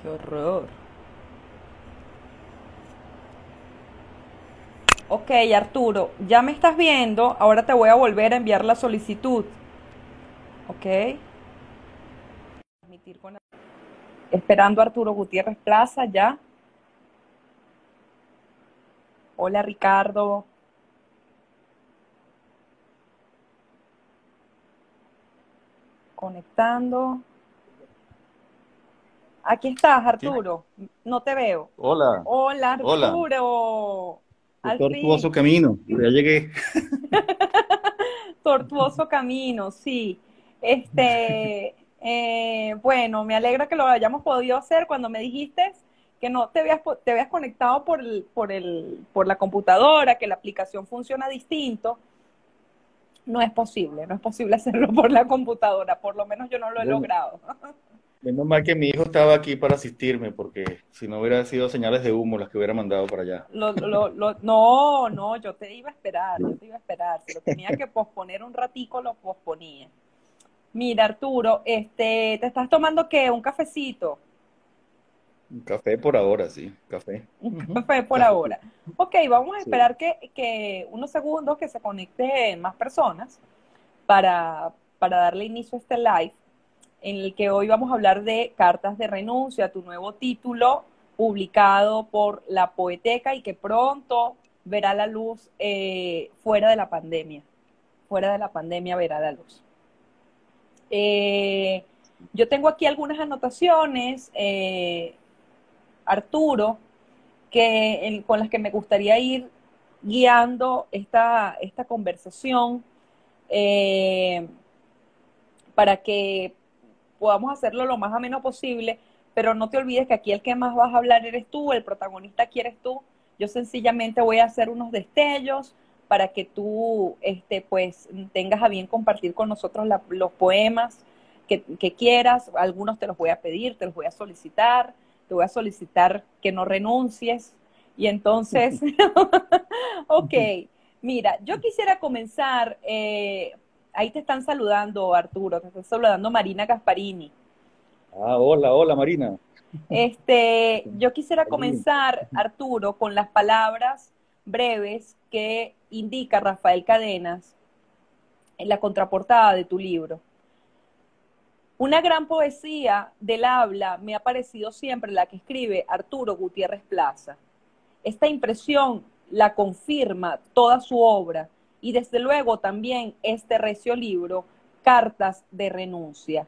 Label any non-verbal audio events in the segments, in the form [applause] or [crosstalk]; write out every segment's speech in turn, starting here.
¡Qué horror! Ok, Arturo, ya me estás viendo. Ahora te voy a volver a enviar la solicitud. Ok. Esperando a Arturo Gutiérrez Plaza, ya. Hola, Ricardo. Conectando. Aquí estás. Arturo. No te veo. Hola, Hola. Arturo. Tortuoso camino, ya llegué. [laughs] Tortuoso camino, sí. Este, [laughs] eh, bueno, me alegra que lo hayamos podido hacer cuando me dijiste que no te habías, te habías conectado por el, por el, por la computadora, que la aplicación funciona distinto. No es posible, no es posible [laughs] hacerlo por la computadora, por lo menos yo no lo he Bueno, logrado. Menos mal que mi hijo estaba aquí para asistirme, porque si no hubiera sido señales de humo las que hubiera mandado para allá. Lo, lo, lo- no, no, yo te iba a esperar, yo te iba a esperar. Si lo tenía que posponer un ratico, lo posponía. Mira, Arturo, este, ¿te estás tomando qué? ¿Un cafecito? Un café por ahora, sí, café. Un café por Café, ahora. Ok, vamos a sí. esperar que, que unos segundos que se conecten más personas para, para darle inicio a este live, en el que hoy vamos a hablar de Cartas de Renuncia, tu nuevo título publicado por La Poeteca y que pronto verá la luz eh, fuera de la pandemia. Fuera de la pandemia verá la luz. Eh, yo tengo aquí algunas anotaciones, eh, Arturo, que, con las que me gustaría ir guiando esta, esta conversación para que podamos hacerlo lo más ameno posible, pero no te olvides que aquí el que más vas a hablar eres tú, el protagonista aquí eres tú. Yo sencillamente voy a hacer unos destellos para que tú este, pues, tengas a bien compartir con nosotros la- los poemas que, que quieras. Algunos te los voy a pedir, te los voy a solicitar, te voy a solicitar que no renuncies. Y entonces, [laughs] [laughs] ok, mira, yo quisiera comenzar, eh, ahí te están saludando Arturo, te está saludando Marina Gasparini. Ah, hola, hola Marina. Este, [laughs] yo quisiera comenzar, Arturo, con las palabras breves que indica Rafael Cadenas en la contraportada de tu libro. Una gran poesía del habla me ha parecido siempre la que escribe Arturo Gutiérrez Plaza. Esta impresión la confirma toda su obra y desde luego también este recio libro, Cartas de Renuncia.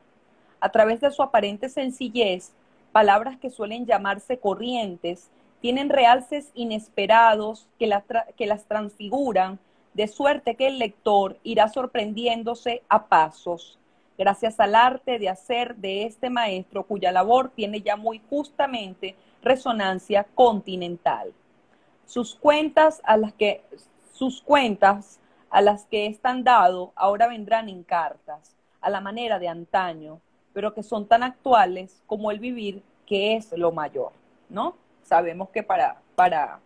A través de su aparente sencillez, palabras que suelen llamarse corrientes tienen realces inesperados que que las transfiguran, de suerte que el lector irá sorprendiéndose a pasos, gracias al arte de hacer de este maestro cuya labor tiene ya muy justamente resonancia continental. Sus cuentas a las que sus cuentas a las que están dado ahora vendrán en cartas, a la manera de antaño, pero que son tan actuales como el vivir, que es lo mayor, ¿no? Sabemos que para, para,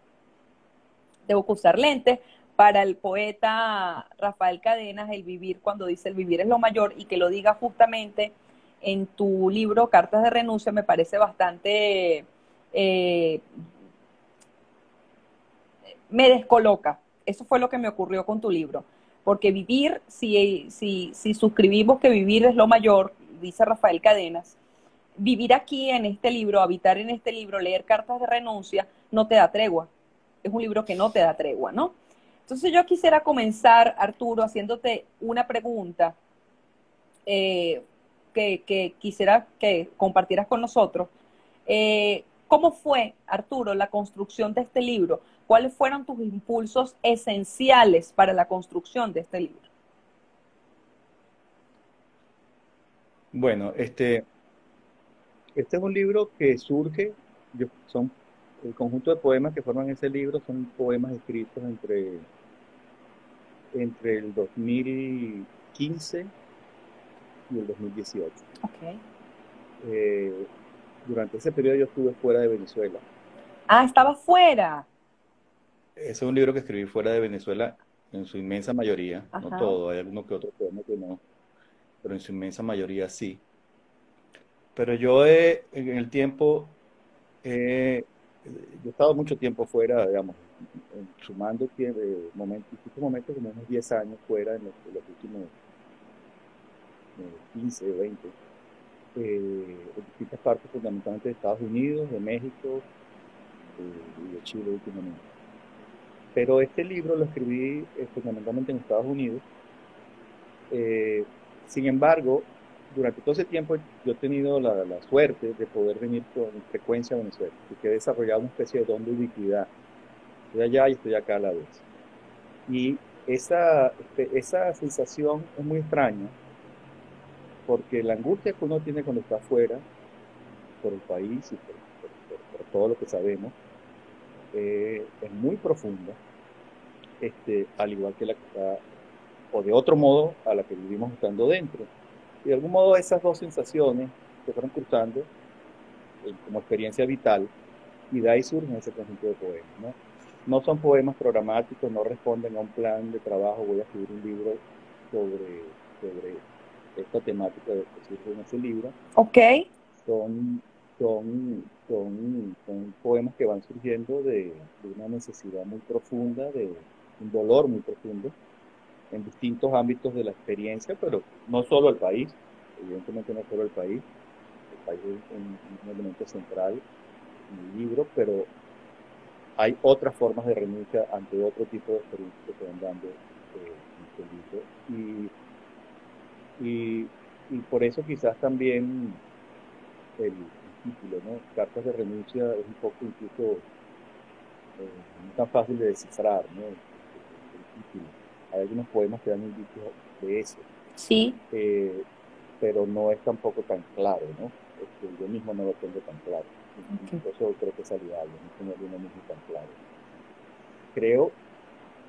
tengo que usar lentes, para el poeta Rafael Cadenas, el vivir, cuando dice el vivir es lo mayor, y que lo diga justamente en tu libro Cartas de Renuncia, me parece bastante, eh, me descoloca. Eso fue lo que me ocurrió con tu libro. Porque vivir, si, si, si suscribimos que vivir es lo mayor, dice Rafael Cadenas, vivir aquí en este libro, habitar en este libro, leer cartas de renuncia, no te da tregua. Es un libro que no te da tregua, ¿no? Entonces yo quisiera comenzar, Arturo, haciéndote una pregunta eh, que, que, quisiera que compartieras con nosotros. Eh, ¿Cómo fue, Arturo, la construcción de este libro? ¿Cuáles fueron tus impulsos esenciales para la construcción de este libro? Bueno, este, este es un libro que surge, yo- son el conjunto de poemas que forman ese libro, son poemas escritos entre, entre el 2015 y el 2018. Okay. Eh, durante ese periodo yo estuve fuera de Venezuela. Ah, estaba fuera. Ese es un libro que escribí fuera de Venezuela en su inmensa mayoría, no todo, hay alguno que otro poema que no, pero en su inmensa mayoría sí. pero yo he, en el tiempo, yo he estado mucho tiempo fuera, digamos, sumando eh, momentos, momentos como unos 10 años fuera en los, últimos 15 o 20, en distintas partes, fundamentalmente de Estados Unidos, de México eh, y de Chile últimamente. Pero este libro lo escribí eh, fundamentalmente en Estados Unidos. sin embargo, durante todo ese tiempo yo he tenido la, suerte de poder venir con frecuencia a Venezuela y que he desarrollado una especie de don de ubiquidad estoy allá y estoy acá a la vez. Y esa, este, esa sensación es muy extraña, porque la angustia que uno tiene cuando está afuera, por el país y por, todo lo que sabemos, eh, es muy profunda, este, al igual que la que está, o de otro modo, a la que vivimos estando dentro. Y de algún modo esas dos sensaciones se fueron cruzando eh, como experiencia vital, y de ahí surge ese conjunto de poemas. ¿no? No son poemas programáticos, no responden a un plan de trabajo, voy a escribir un libro sobre, sobre esta temática que surge en ese libro. Ok. Son, son, son, son poemas que van surgiendo de, una necesidad muy profunda, de un dolor muy profundo, en distintos ámbitos de la experiencia, pero no solo el país, evidentemente no solo el país, el país es un, elemento central en el libro, pero hay otras formas de renuncia ante otro tipo de experiencias que se van dando eh, en este libro. Y, y, por eso quizás también el, título, ¿no? Cartas de renuncia es un poco incluso eh, no tan fácil de descifrar, ¿no? Hay algunos poemas que dan indicios de eso. Sí. Eh, pero no es tampoco tan claro, ¿no? Este, yo mismo no lo tengo tan claro. Eso creo que es saludable, no tener una tan claro. Creo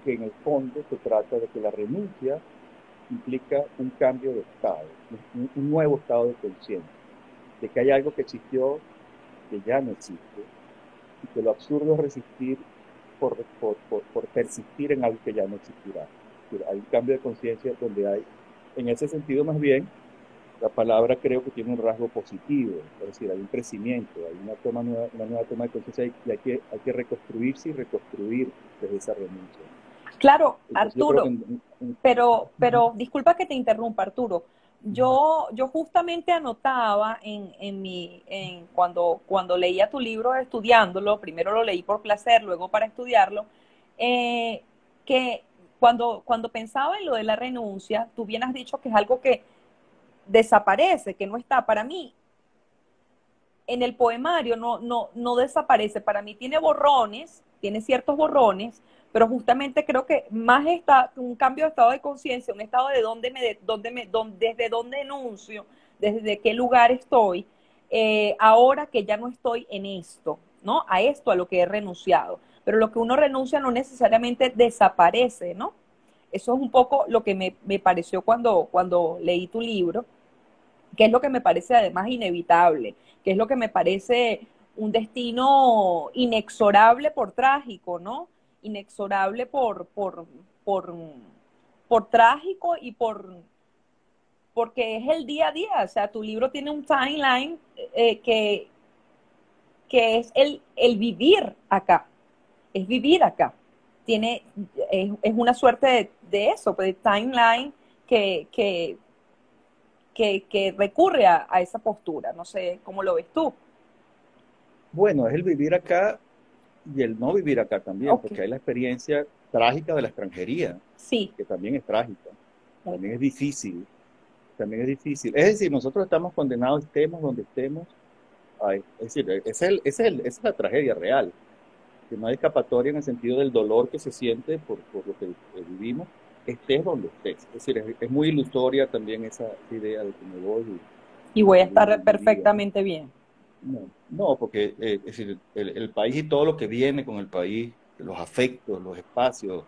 que en el fondo se trata de que la renuncia implica un cambio de estado, un, nuevo estado de conciencia, de que hay algo que existió que ya no existe y que lo absurdo es resistir por, por, por, persistir en algo que ya no existirá. hay un cambio de conciencia donde hay, en ese sentido más bien, la palabra creo que tiene un rasgo positivo, es decir, hay un crecimiento, hay una, toma nueva, una nueva toma de conciencia y hay que, hay que reconstruirse y reconstruir desde esa renuncia. Claro, Arturo, pero, pero disculpa que te interrumpa, Arturo. Yo, yo justamente anotaba en, en mi, en, cuando, cuando leía tu libro estudiándolo, primero lo leí por placer, luego para estudiarlo, eh, que cuando, cuando pensaba en lo de la renuncia, tú bien has dicho que es algo que desaparece, que no está. Para mí, en el poemario no, no, no desaparece. Para mí tiene borrones, tiene ciertos borrones, pero justamente creo que más está un cambio de estado de conciencia, un estado de dónde me, dónde me, desde dónde enuncio, desde qué lugar estoy, eh, ahora que ya no estoy en esto, ¿no? A esto a lo que he renunciado. Pero lo que uno renuncia no necesariamente desaparece, ¿no? Eso es un poco lo que me, me pareció cuando, cuando leí tu libro, que es lo que me parece además inevitable, que es lo que me parece un destino inexorable por trágico, ¿no? Inexorable por, por, por, por trágico y por porque es el día a día, o sea, tu libro tiene un timeline eh, que, que es el, el vivir acá, es vivir acá tiene, es, una suerte de, eso, pues, de timeline que, que, que, recurre a, esa postura. No sé cómo lo ves tú. Bueno, es el vivir acá y el no vivir acá también, porque hay la experiencia trágica de la extranjería, sí. que también es trágica, también es difícil, también es difícil. Es decir, nosotros estamos condenados, estemos donde estemos, es decir, es, el, es, el, es la tragedia real que no hay escapatoria en el sentido del dolor que se siente por, lo que vivimos, estés donde estés. Es decir, es, muy ilusoria también esa idea de que me voy. Y, voy a estar perfectamente bien. No, no porque eh, es decir, el, país y todo lo que viene con el país, los afectos, los espacios,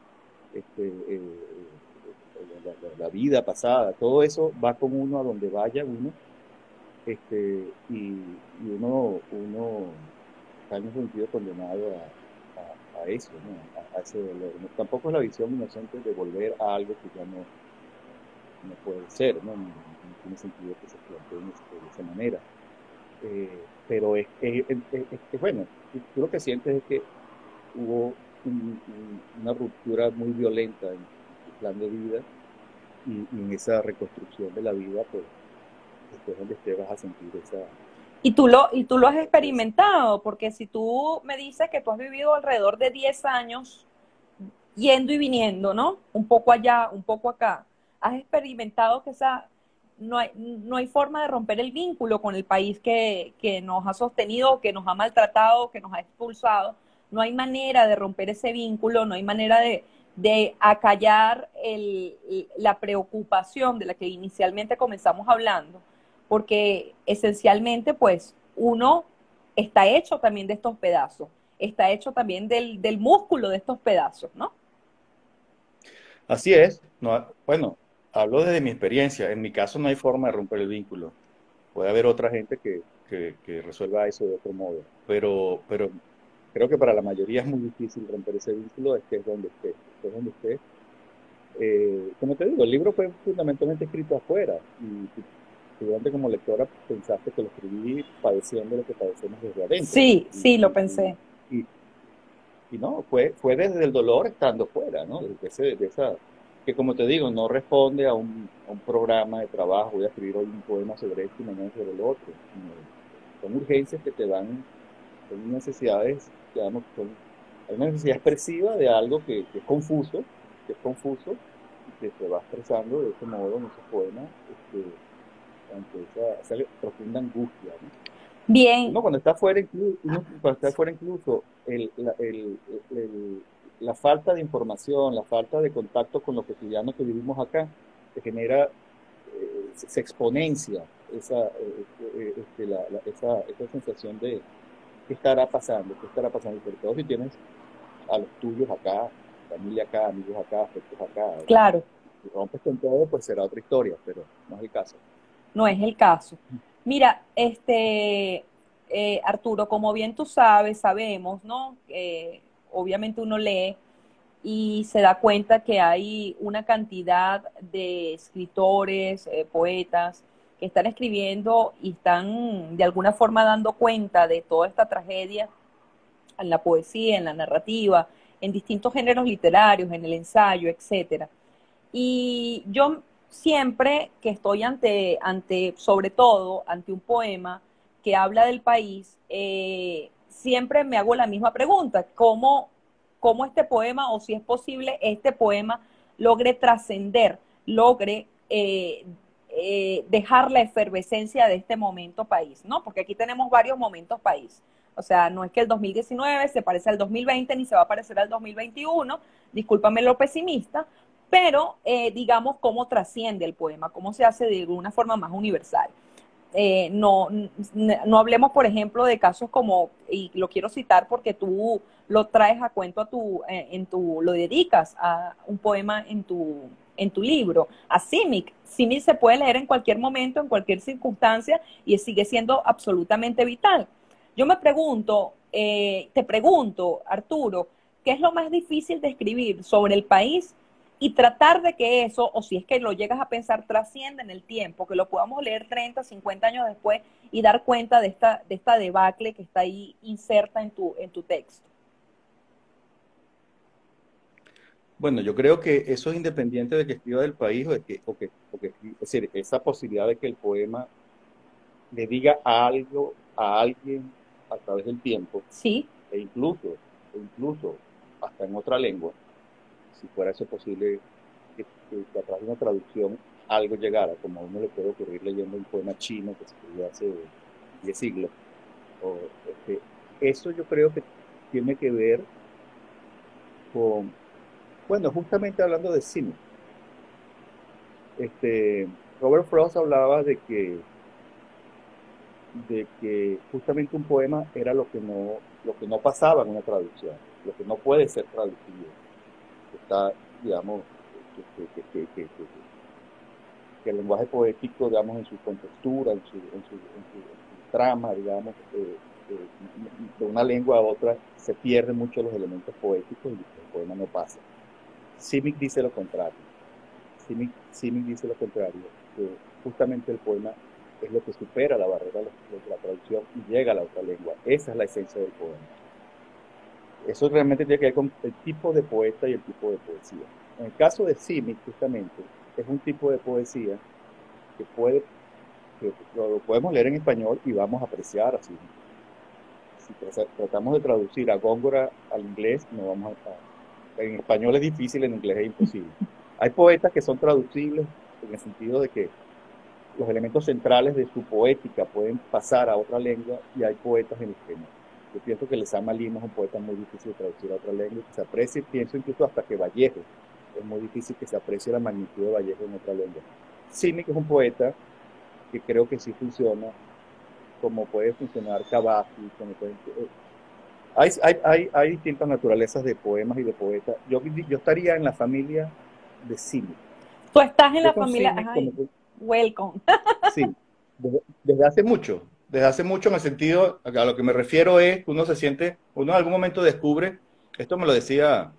este, eh, la, vida pasada, todo eso va con uno a donde vaya uno, este, y, uno, uno está en un sentido condenado a, eso, ¿no? a, ese dolor. tampoco es la visión inocente de volver a algo que ya no, no puede ser, ¿no? no, tiene sentido que se plantee de esa manera. Eh, pero es, es, bueno, tú lo que sientes es que hubo una ruptura muy violenta en el plan de vida y, en esa reconstrucción de la vida, pues después donde estés vas a sentir esa... Y tú, lo, y tú lo has experimentado, porque si tú me dices que tú has vivido alrededor de 10 años yendo y viniendo, ¿no? Un poco allá, un poco acá, has experimentado que esa no hay, no hay forma de romper el vínculo con el país que, que nos ha sostenido, que nos ha maltratado, que nos ha expulsado. No hay manera de romper ese vínculo, no hay manera de, de acallar el, la preocupación de la que inicialmente comenzamos hablando, porque esencialmente, pues, uno está hecho también de estos pedazos, está hecho también del, del músculo de estos pedazos, ¿no? Así es. No, bueno, hablo desde mi experiencia. En mi caso no hay forma de romper el vínculo. Puede haber otra gente que, que, resuelva eso de otro modo. Pero, pero creo que para la mayoría es muy difícil romper ese vínculo, es que es donde esté. Es donde esté. Eh, como te digo, el libro fue fundamentalmente escrito afuera. Y tú como lectora pensaste que lo escribí padeciendo lo que padecemos desde adentro. Sí, sí, lo pensé. Y, y, no, fue, fue desde el dolor estando fuera, ¿no? Desde de esa que como te digo, no responde a un, programa de trabajo, voy a escribir hoy un poema sobre esto y mañana sobre el otro. Son urgencias que te dan, son necesidades, digamos, son, hay una necesidad expresiva de algo que, es confuso, que es confuso, y que se va expresando de ese modo en esos poemas, este, ante esa, profunda angustia. Bien. No, cuando está fuera, incluso, cuando está fuera incluso, el, el, la falta de información, la falta de contacto con los cotidianos que vivimos acá, genera, eh, se exponencia esa, eh, eh, este, esa, esa, sensación de qué estará pasando, qué estará pasando, sobre todo si tienes a los tuyos acá, familia acá, amigos acá, afectos acá. Claro. Si rompes con todo, pues será otra historia, pero no es el caso. No es el caso. Mira, este, Arturo, como bien tú sabes, sabemos, ¿no? Obviamente uno lee y se da cuenta que hay una cantidad de escritores, eh, poetas, que están escribiendo y están de alguna forma dando cuenta de toda esta tragedia en la poesía, en la narrativa, en distintos géneros literarios, en el ensayo, etcétera. Y yo siempre que estoy ante, ante, sobre todo, ante un poema que habla del país, eh, siempre me hago la misma pregunta, ¿cómo, cómo este poema, o si es posible, este poema logre trascender, logre eh, eh, dejar la efervescencia de este momento país, ¿no? Porque aquí tenemos varios momentos país. O sea, no es que el 2019 se parece al 2020 ni se va a parecer al 2021, discúlpame lo pesimista, pero eh, digamos cómo trasciende el poema, cómo se hace de alguna forma más universal. Eh, no, no hablemos, por ejemplo, de casos como, y lo quiero citar porque tú lo traes a cuento a tu, eh, en tu, lo dedicas a un poema en tu, en tu libro, a Simic. Simic se puede leer en cualquier momento, en cualquier circunstancia, y sigue siendo absolutamente vital. Yo me pregunto, eh, te pregunto, Arturo, ¿qué es lo más difícil de escribir sobre el país y tratar de que eso, o si es que lo llegas a pensar, trascienda en el tiempo, que lo podamos leer 30, 50 años después y dar cuenta de esta, de esta debacle que está ahí inserta en tu, en tu texto. Bueno, yo creo que eso es independiente de que escriba del país o de que, o que, o que es decir, esa posibilidad de que el poema le diga algo a alguien a través del tiempo. Sí. E incluso, e incluso hasta en otra lengua si fuera eso posible, que, a través de una traducción algo llegara, como a uno le puede ocurrir leyendo un poema chino que se escribió hace 10 siglos. O, este, eso yo creo que tiene que ver con, bueno, justamente hablando de cine. Este, Robert Frost hablaba de que de que justamente un poema era lo que no lo que no pasaba en una traducción, lo que no puede ser traducido está, digamos, que, el lenguaje poético, digamos, en su contextura, en su, trama, digamos, eh, eh, de una lengua a otra, se pierden mucho los elementos poéticos y el poema no pasa. Simic dice lo contrario. Simic, dice lo contrario, que justamente el poema es lo que supera la barrera de la traducción y llega a la otra lengua. Esa es la esencia del poema. Eso realmente tiene que ver con el tipo de poeta y el tipo de poesía. En el caso de Simic, justamente, es un tipo de poesía que puede que lo podemos leer en español y vamos a apreciar así. Si tratamos de traducir a Góngora al inglés, no vamos a, en español es difícil, en inglés es imposible. [laughs] Hay poetas que son traducibles en el sentido de que los elementos centrales de su poética pueden pasar a otra lengua y hay poetas en los que no. Yo pienso que Lezama Lima es un poeta muy difícil de traducir a otra lengua que se aprecie, pienso incluso hasta que Vallejo, es muy difícil que se aprecie la magnitud de Vallejo en otra lengua. Simic es un poeta que creo que sí funciona, como puede funcionar Cavazzi, como puede, eh, hay, hay, hay, distintas naturalezas de poemas y de poetas. Yo, yo estaría en la familia de Simic. Tú estás en la familia. welcome. sí, desde, hace mucho. Desde hace mucho en el sentido, a lo que me refiero es que uno se siente, uno en algún momento descubre, esto me lo decía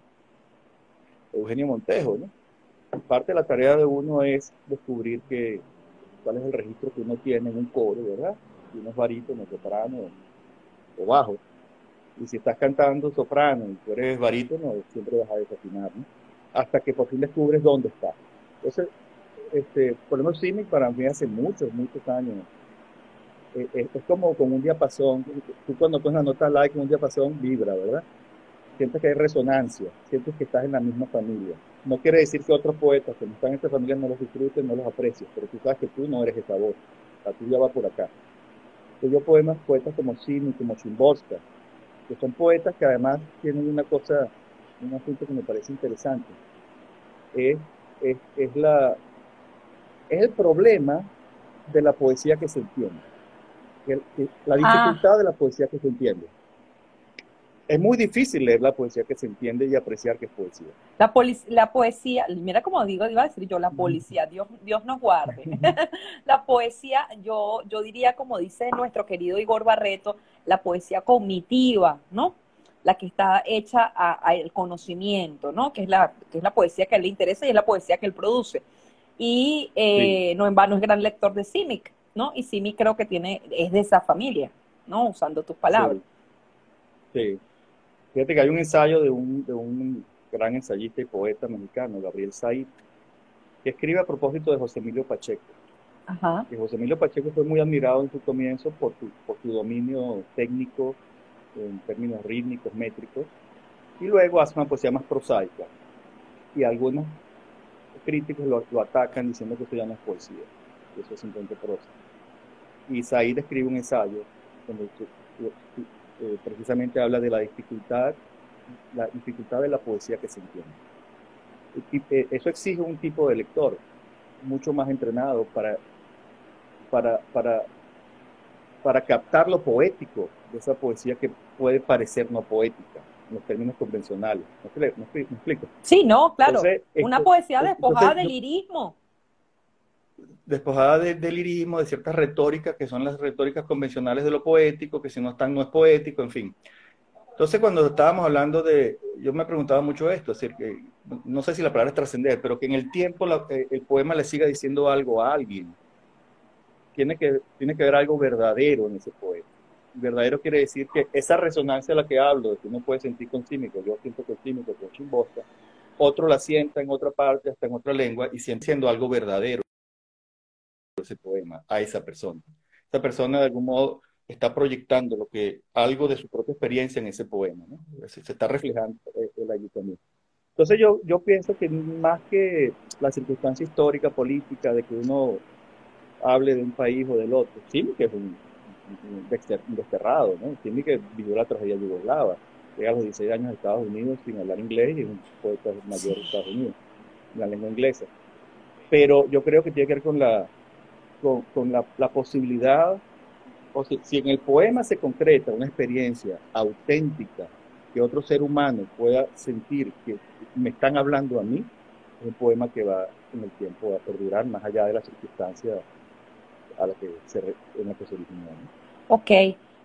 Eugenio Montejo, ¿no? Parte de la tarea de uno es descubrir que cuál es el registro que uno tiene en un coro, ¿verdad? Si uno es barítono, soprano o bajo. Y si estás cantando soprano y tú eres barítono, siempre vas a desafinar, ¿no? Hasta que por fin descubres dónde está. Entonces, este, por lo menos para mí hace muchos, muchos años. Eh, eh, es como con un diapasón. Tú cuando pones la nota like en un diapasón vibra, ¿verdad? Sientes que hay resonancia, sientes que estás en la misma familia. No quiere decir que otros poetas que no están en esta familia no los disfruten, no los aprecias, pero tú sabes que tú no eres esa voz, la tuya va por acá. yo poemas, poetas como Simi, como Chimboska, que son poetas que además tienen una cosa, un asunto que me parece interesante. Es, es, la, es el problema de la poesía que se entiende. La ah. dificultad de la poesía que se entiende es muy difícil leer la poesía que se entiende y apreciar que es poesía. La, la poesía, mira como digo, iba a decir yo, la policía, Dios, Dios nos guarde. [laughs] [laughs] la poesía, yo, yo diría, como dice nuestro querido Igor Barreto, la poesía cognitiva, ¿no? La que está hecha al conocimiento, ¿no? Que es, la, que es la poesía que a él le interesa y es la poesía que él produce. Y eh, no en vano es gran lector de Simic, ¿no? Y Simic creo que tiene, es de esa familia, ¿no? Usando tus palabras. sí. Fíjate que hay un ensayo de un, de un gran ensayista y poeta mexicano, Gabriel Said, que escribe a propósito de José Emilio Pacheco. Ajá. Que José Emilio Pacheco fue muy admirado en su comienzo por su, por su dominio técnico en términos rítmicos, métricos, y luego hace una poesía más prosaica. Y algunos críticos lo, lo atacan diciendo que eso ya no es poesía, que eso es simplemente prosa. Y Said escribe un ensayo donde eh, precisamente habla de la dificultad, la dificultad de la poesía que se entiende. Eh, eso exige un tipo de lector mucho más entrenado para, para, para, para captar lo poético de esa poesía que puede parecer no poética en los términos convencionales. ¿Me, explico? Sí, no, claro. Una poesía despojada del lirismo despojada de, lirismo, de ciertas retóricas que son las retóricas convencionales de lo poético, que si no están no es poético, en fin. Entonces cuando estábamos hablando de, yo me preguntaba mucho esto, es decir, que no sé si la palabra es trascender, pero que en el tiempo eh, el poema le siga diciendo algo a alguien. Tiene que, tiene que haber algo verdadero en ese poema. Verdadero quiere decir que esa resonancia a la que hablo, de que uno puede sentir con químico, yo siento con químico, con chimbosta, otro la sienta en otra parte, hasta en otra lengua, y siendo algo verdadero ese poema a esa persona. Esa persona de algún modo está proyectando lo que algo de su propia experiencia en ese poema, ¿no? se, está reflejando el ayuntamiento. Entonces yo, yo pienso que más que la circunstancia histórica, política, de que uno hable de un país o del otro, sí que es un, desterrado, ¿no? sí que vivió la tragedia yugoslava, llega a los 16 años a Estados Unidos sin hablar inglés y es un poeta mayor de Estados Unidos, la lengua inglesa. Pero yo creo que tiene que ver con la, con, la, posibilidad, o si, si, en el poema se concreta una experiencia auténtica que otro ser humano pueda sentir que me están hablando a mí, es un poema que va en el tiempo a perdurar más allá de las circunstancias a la que se, en la que se originó. Ok,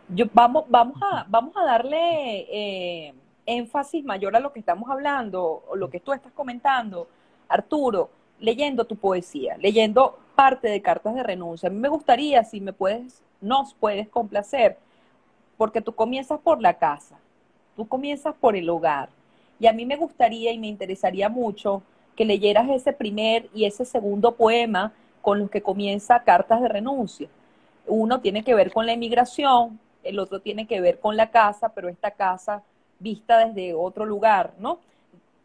Yo, vamos, vamos, a, vamos a darle eh, énfasis mayor a lo que estamos hablando, o lo que tú estás comentando, Arturo, leyendo tu poesía, leyendo parte de cartas de renuncia. A mí me gustaría, si me puedes, nos puedes complacer, porque tú comienzas por la casa, tú comienzas por el hogar. Y a mí me gustaría y me interesaría mucho que leyeras ese primer y ese segundo poema con los que comienza Cartas de Renuncia. Uno tiene que ver con la emigración, el otro tiene que ver con la casa, pero esta casa vista desde otro lugar, ¿no?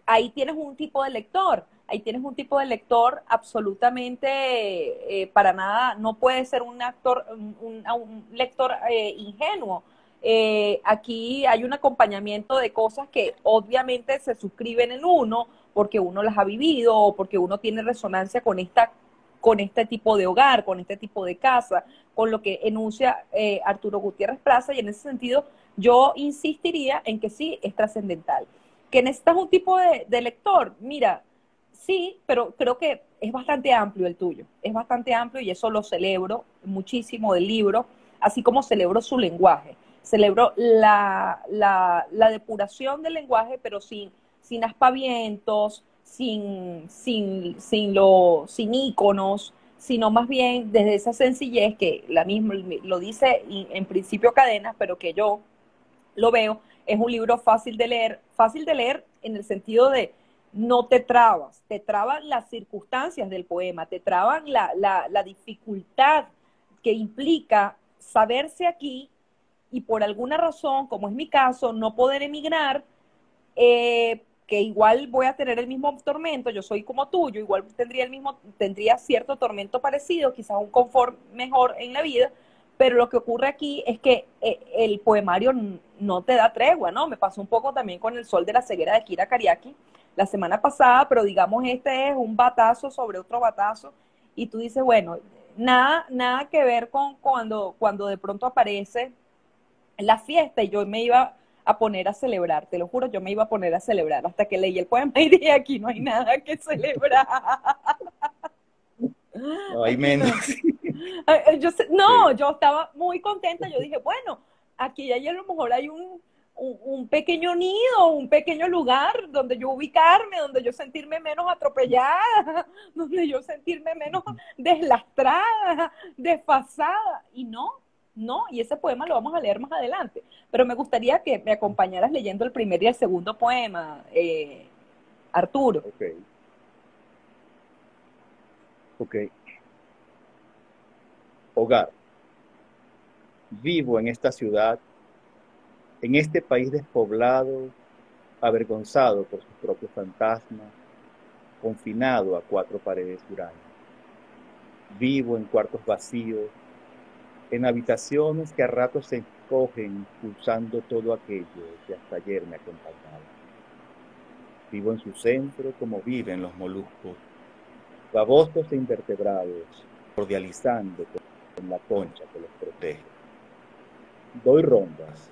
Ahí tienes un tipo de lector, ahí tienes un tipo de lector absolutamente eh, para nada, no puede ser un actor, un, lector eh, ingenuo. Eh, aquí hay un acompañamiento de cosas que obviamente se suscriben en uno porque uno las ha vivido o porque uno tiene resonancia con esta con este tipo de hogar, con este tipo de casa, con lo que enuncia Arturo Gutiérrez Plaza y en ese sentido yo insistiría en que sí es trascendental. Que necesitas un tipo de lector, mira, Sí, pero creo que es bastante amplio el tuyo, es bastante amplio y eso lo celebro muchísimo del libro, así como celebro su lenguaje. Celebro la, depuración del lenguaje, pero sin, sin aspavientos, sin, sin, sin, lo, sin íconos, sino más bien desde esa sencillez que la misma lo dice en principio Cadenas, pero que yo lo veo, es un libro fácil de leer, fácil de leer en el sentido de no te trabas, te traban las circunstancias del poema, te traban la, dificultad que implica saberse aquí y por alguna razón, como es mi caso, no poder emigrar, eh, que igual voy a tener el mismo tormento, yo soy como tú, yo igual tendría el mismo, tendría cierto tormento parecido, quizás un confort mejor en la vida, pero lo que ocurre aquí es que eh, el poemario no te da tregua, ¿no? Me pasó un poco también con El Sol de la Ceguera de Kira Kariaki, la semana pasada, pero digamos este es un batazo sobre otro batazo. Y tú dices, bueno, nada, nada que ver con cuando, cuando de pronto aparece la fiesta y yo me iba a poner a celebrar, te lo juro, yo me iba a poner a celebrar. Hasta que leí el poema y dije, aquí no hay nada que celebrar. No, hay menos. [laughs] Yo, no, yo estaba muy contenta, yo dije, bueno, aquí ya a lo mejor hay un, un, pequeño nido, un pequeño lugar donde yo ubicarme, donde yo sentirme menos atropellada, [laughs] donde yo sentirme menos deslastrada, [laughs] desfasada. Y no, no, y ese poema lo vamos a leer más adelante. Pero me gustaría que me acompañaras leyendo el primer y el segundo poema, eh, Arturo. Ok. Ok. Hogar. Vivo en esta ciudad en este país despoblado, avergonzado por sus propios fantasmas, confinado a cuatro paredes hurañas. Vivo en cuartos vacíos, en habitaciones que a ratos se escogen pulsando todo aquello que hasta ayer me acompañaba. Vivo en su centro como viven los moluscos, babosos e invertebrados, cordializando con la concha que los protege. Doy rondas,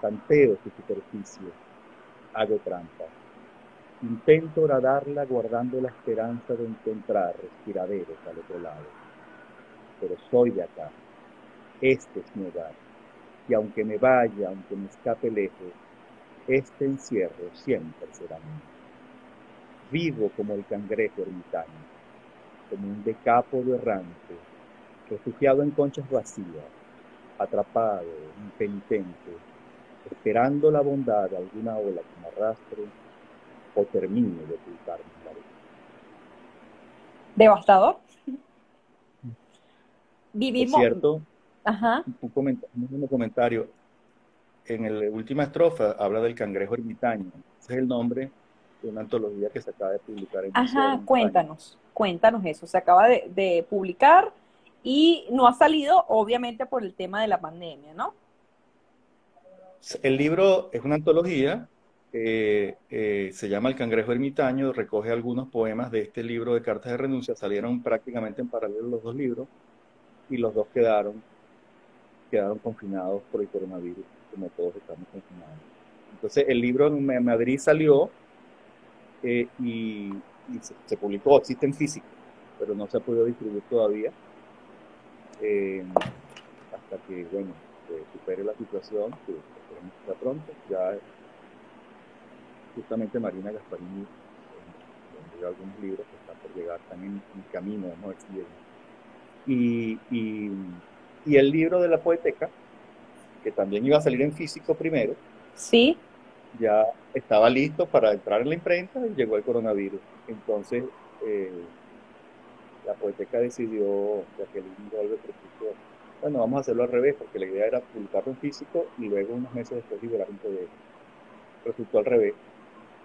tanteo su superficie, hago trampa. Intento horadarla guardando la esperanza de encontrar respiraderos al otro lado. Pero soy de acá. Este es mi hogar. Y aunque me vaya, aunque me escape lejos, este encierro siempre será mío. Vivo como el cangrejo ermitaño, como un decápodo errante, refugiado en conchas vacías, atrapado, impenitente, esperando la bondad de alguna ola que me arrastre o termine de ocultarme la vida. Devastador. Vivimos. Es cierto, Ajá. Un, comentario, comentario. En la última estrofa habla del cangrejo ermitaño. Ese es el nombre de una antología que se acaba de publicar en Ajá, cuéntanos, cuéntanos eso. Se acaba de, de publicar y no ha salido, obviamente, por el tema de la pandemia, ¿no? El libro es una antología, eh, se llama El Cangrejo Ermitaño, recoge algunos poemas de este libro de cartas de renuncia, salieron prácticamente en paralelo los dos libros y los dos quedaron, quedaron confinados por el coronavirus, como todos estamos confinados. Entonces el libro en Madrid salió eh, y, se, publicó, existe en físico, pero no se ha podido distribuir todavía. Eh, hasta que, bueno, supere la situación, ya pronto. Ya justamente Marina Gasparini eh, algunos libros que están por llegar, están en, camino, ver Y, y, y, el libro de la poeteca, que también iba a salir en físico primero, sí. ya estaba listo para entrar en la imprenta y llegó el coronavirus. Entonces, eh, la poeteca decidió, Jacqueline Golbe propuso, bueno, vamos a hacerlo al revés, porque la idea era publicarlo en físico y luego unos meses después liberar un PDF. Resultó al revés.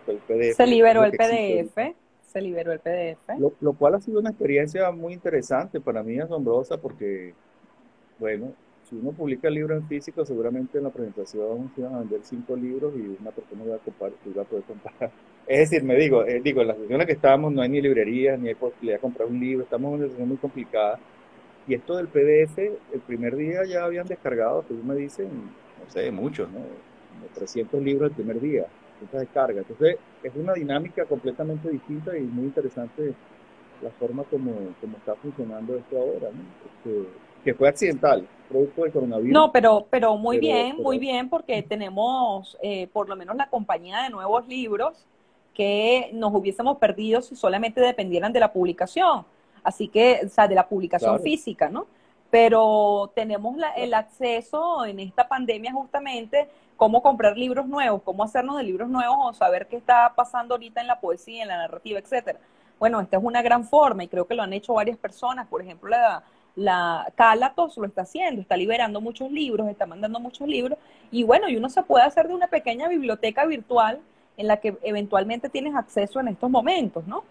El PDF, se liberó el PDF, se liberó el PDF. Lo, lo, cual ha sido una experiencia muy interesante, para mí asombrosa, porque, bueno, si uno publica el libro en físico, seguramente en la presentación se van a vender cinco libros y una persona va a, comprar, va a poder comprar. [laughs] Es decir, me digo, eh, digo, en la situación en la que estamos no hay ni librerías, ni hay posibilidad de comprar un libro, estamos en una situación muy complicada. Y esto del PDF, el primer día ya habían descargado, según me dicen, no sé, muchos, ¿no? 300 libros el primer día, esa descarga. Entonces, es una dinámica completamente distinta y muy interesante la forma como, como está funcionando esto ahora, ¿no? Este, que fue accidental, producto del coronavirus. No, pero, pero muy bien, muy bien, porque tenemos eh, por lo menos la compañía de nuevos libros que nos hubiésemos perdido si solamente dependieran de la publicación. Así que, o sea, de la publicación física, ¿no? Pero tenemos el acceso en esta pandemia justamente, cómo comprar libros nuevos, cómo hacernos de libros nuevos o saber qué está pasando ahorita en la poesía, en la narrativa, etcétera. Bueno, esta es una gran forma y creo que lo han hecho varias personas. Por ejemplo, la, la Calatos lo está haciendo, está liberando muchos libros, está mandando muchos libros, y bueno, y uno se puede hacer de una pequeña biblioteca virtual en la que eventualmente tienes acceso en estos momentos, ¿no?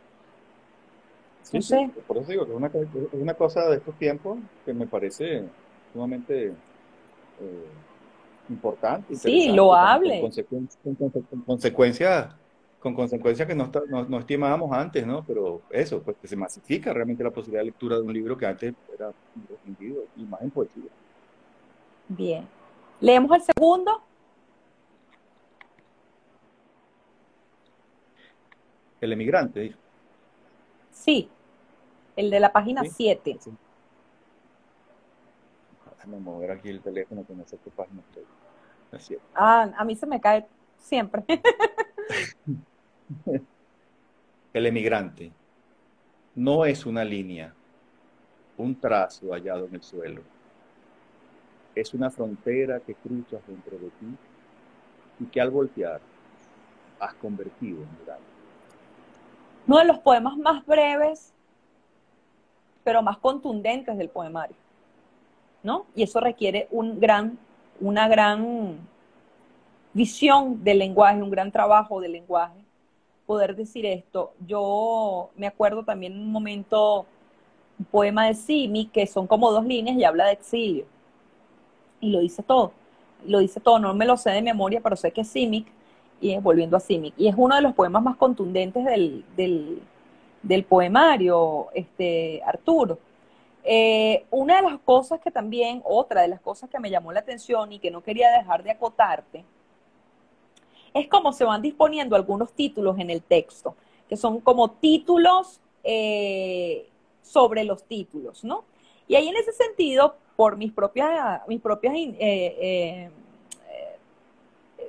Sí, sí, por eso digo que es una, cosa de estos tiempos que me parece sumamente eh, importante. Sí, lo hable. Con, consecuencias con consecuencias que no, no, estimábamos antes, ¿no? Pero eso, pues que se masifica realmente la posibilidad de lectura de un libro que antes era restringido y más en poesía. Bien. ¿Leemos el segundo? El emigrante, dijo. Sí, el de la página 7. Déjame mover aquí el teléfono que no sé qué página estoy. Ah, a mí se me cae siempre. [laughs] El emigrante no es una línea, un trazo hallado en el suelo. Es una frontera que cruzas dentro de ti y que al voltear has convertido en muralla. Uno de los poemas más breves, pero más contundentes del poemario. ¿No? Y eso requiere un gran, una gran visión del lenguaje, un gran trabajo del lenguaje poder decir esto. Yo me acuerdo también un momento, un poema de Simi, que son como dos líneas y habla de exilio. Y lo dice todo. Lo dice todo, no me lo sé de memoria, pero sé que Simic, y volviendo a Simic. Y es uno de los poemas más contundentes del, del, poemario, este, Arturo. Eh, una de las cosas que también, otra de las cosas que me llamó la atención y que no quería dejar de acotarte, es como se van disponiendo algunos títulos en el texto, que son como títulos eh, sobre los títulos, ¿no? Y ahí en ese sentido, por mis propias, mis propias eh,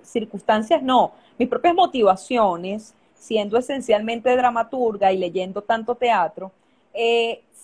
circunstancias, no, mis propias motivaciones, siendo esencialmente dramaturga y leyendo tanto teatro,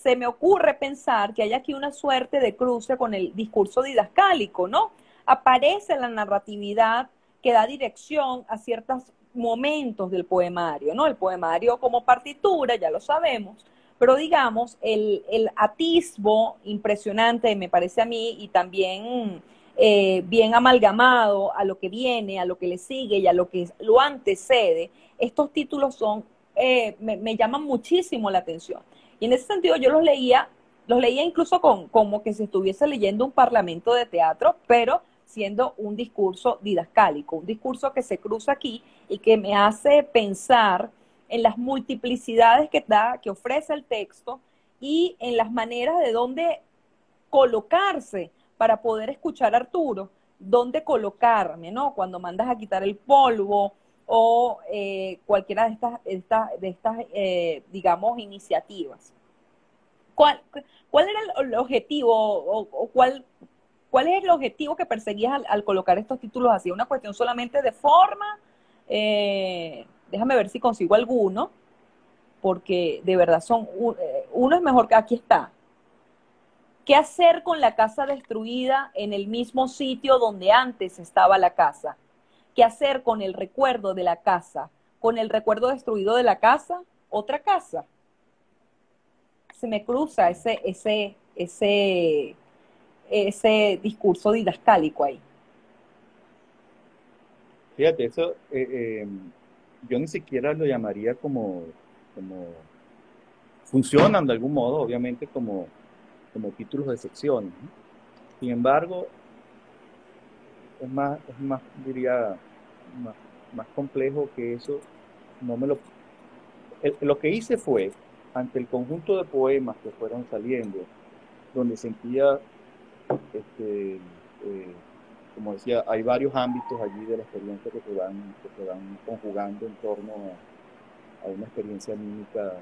se me ocurre pensar que hay aquí una suerte de cruce con el discurso didascálico, ¿no? Aparece la narratividad que da dirección a ciertos momentos del poemario, ¿no? El poemario como partitura, ya lo sabemos, pero digamos, el, atisbo impresionante, me parece a mí, y también eh, bien amalgamado a lo que viene, a lo que le sigue y a lo que lo antecede, estos títulos son, eh, me, llaman muchísimo la atención. Y en ese sentido yo los leía, los leía incluso con, como que se estuviese leyendo un parlamento de teatro, pero siendo un discurso didascálico, un discurso que se cruza aquí y que me hace pensar en las multiplicidades que da, que ofrece el texto y en las maneras de dónde colocarse para poder escuchar a Arturo, dónde colocarme, ¿no? Cuando mandas a quitar el polvo o eh, cualquiera de estas, de estas, eh, digamos, iniciativas. ¿Cuál, ¿Cuál, era el, objetivo o cuál, ¿Cuál es el objetivo que perseguías al, colocar estos títulos así? ¿Una cuestión solamente de forma? Eh, déjame ver si consigo alguno, porque de verdad son, eh, uno es mejor que aquí está. ¿Qué hacer con la casa destruida en el mismo sitio donde antes estaba la casa? ¿Qué hacer con el recuerdo de la casa? ¿Con el recuerdo destruido de la casa? Otra casa. Se me cruza ese, ese, ese, ese discurso didascálico ahí. Fíjate, eso eh, eh, yo ni siquiera lo llamaría como, como funcionan de algún modo, obviamente, como, como títulos de secciones. Sin embargo, es más, es más diría, más, complejo que eso. No me lo, lo que hice fue, ante el conjunto de poemas que fueron saliendo, donde sentía este, eh, como decía, hay varios ámbitos allí de la experiencia que se van, que se van conjugando en torno a, una experiencia mímica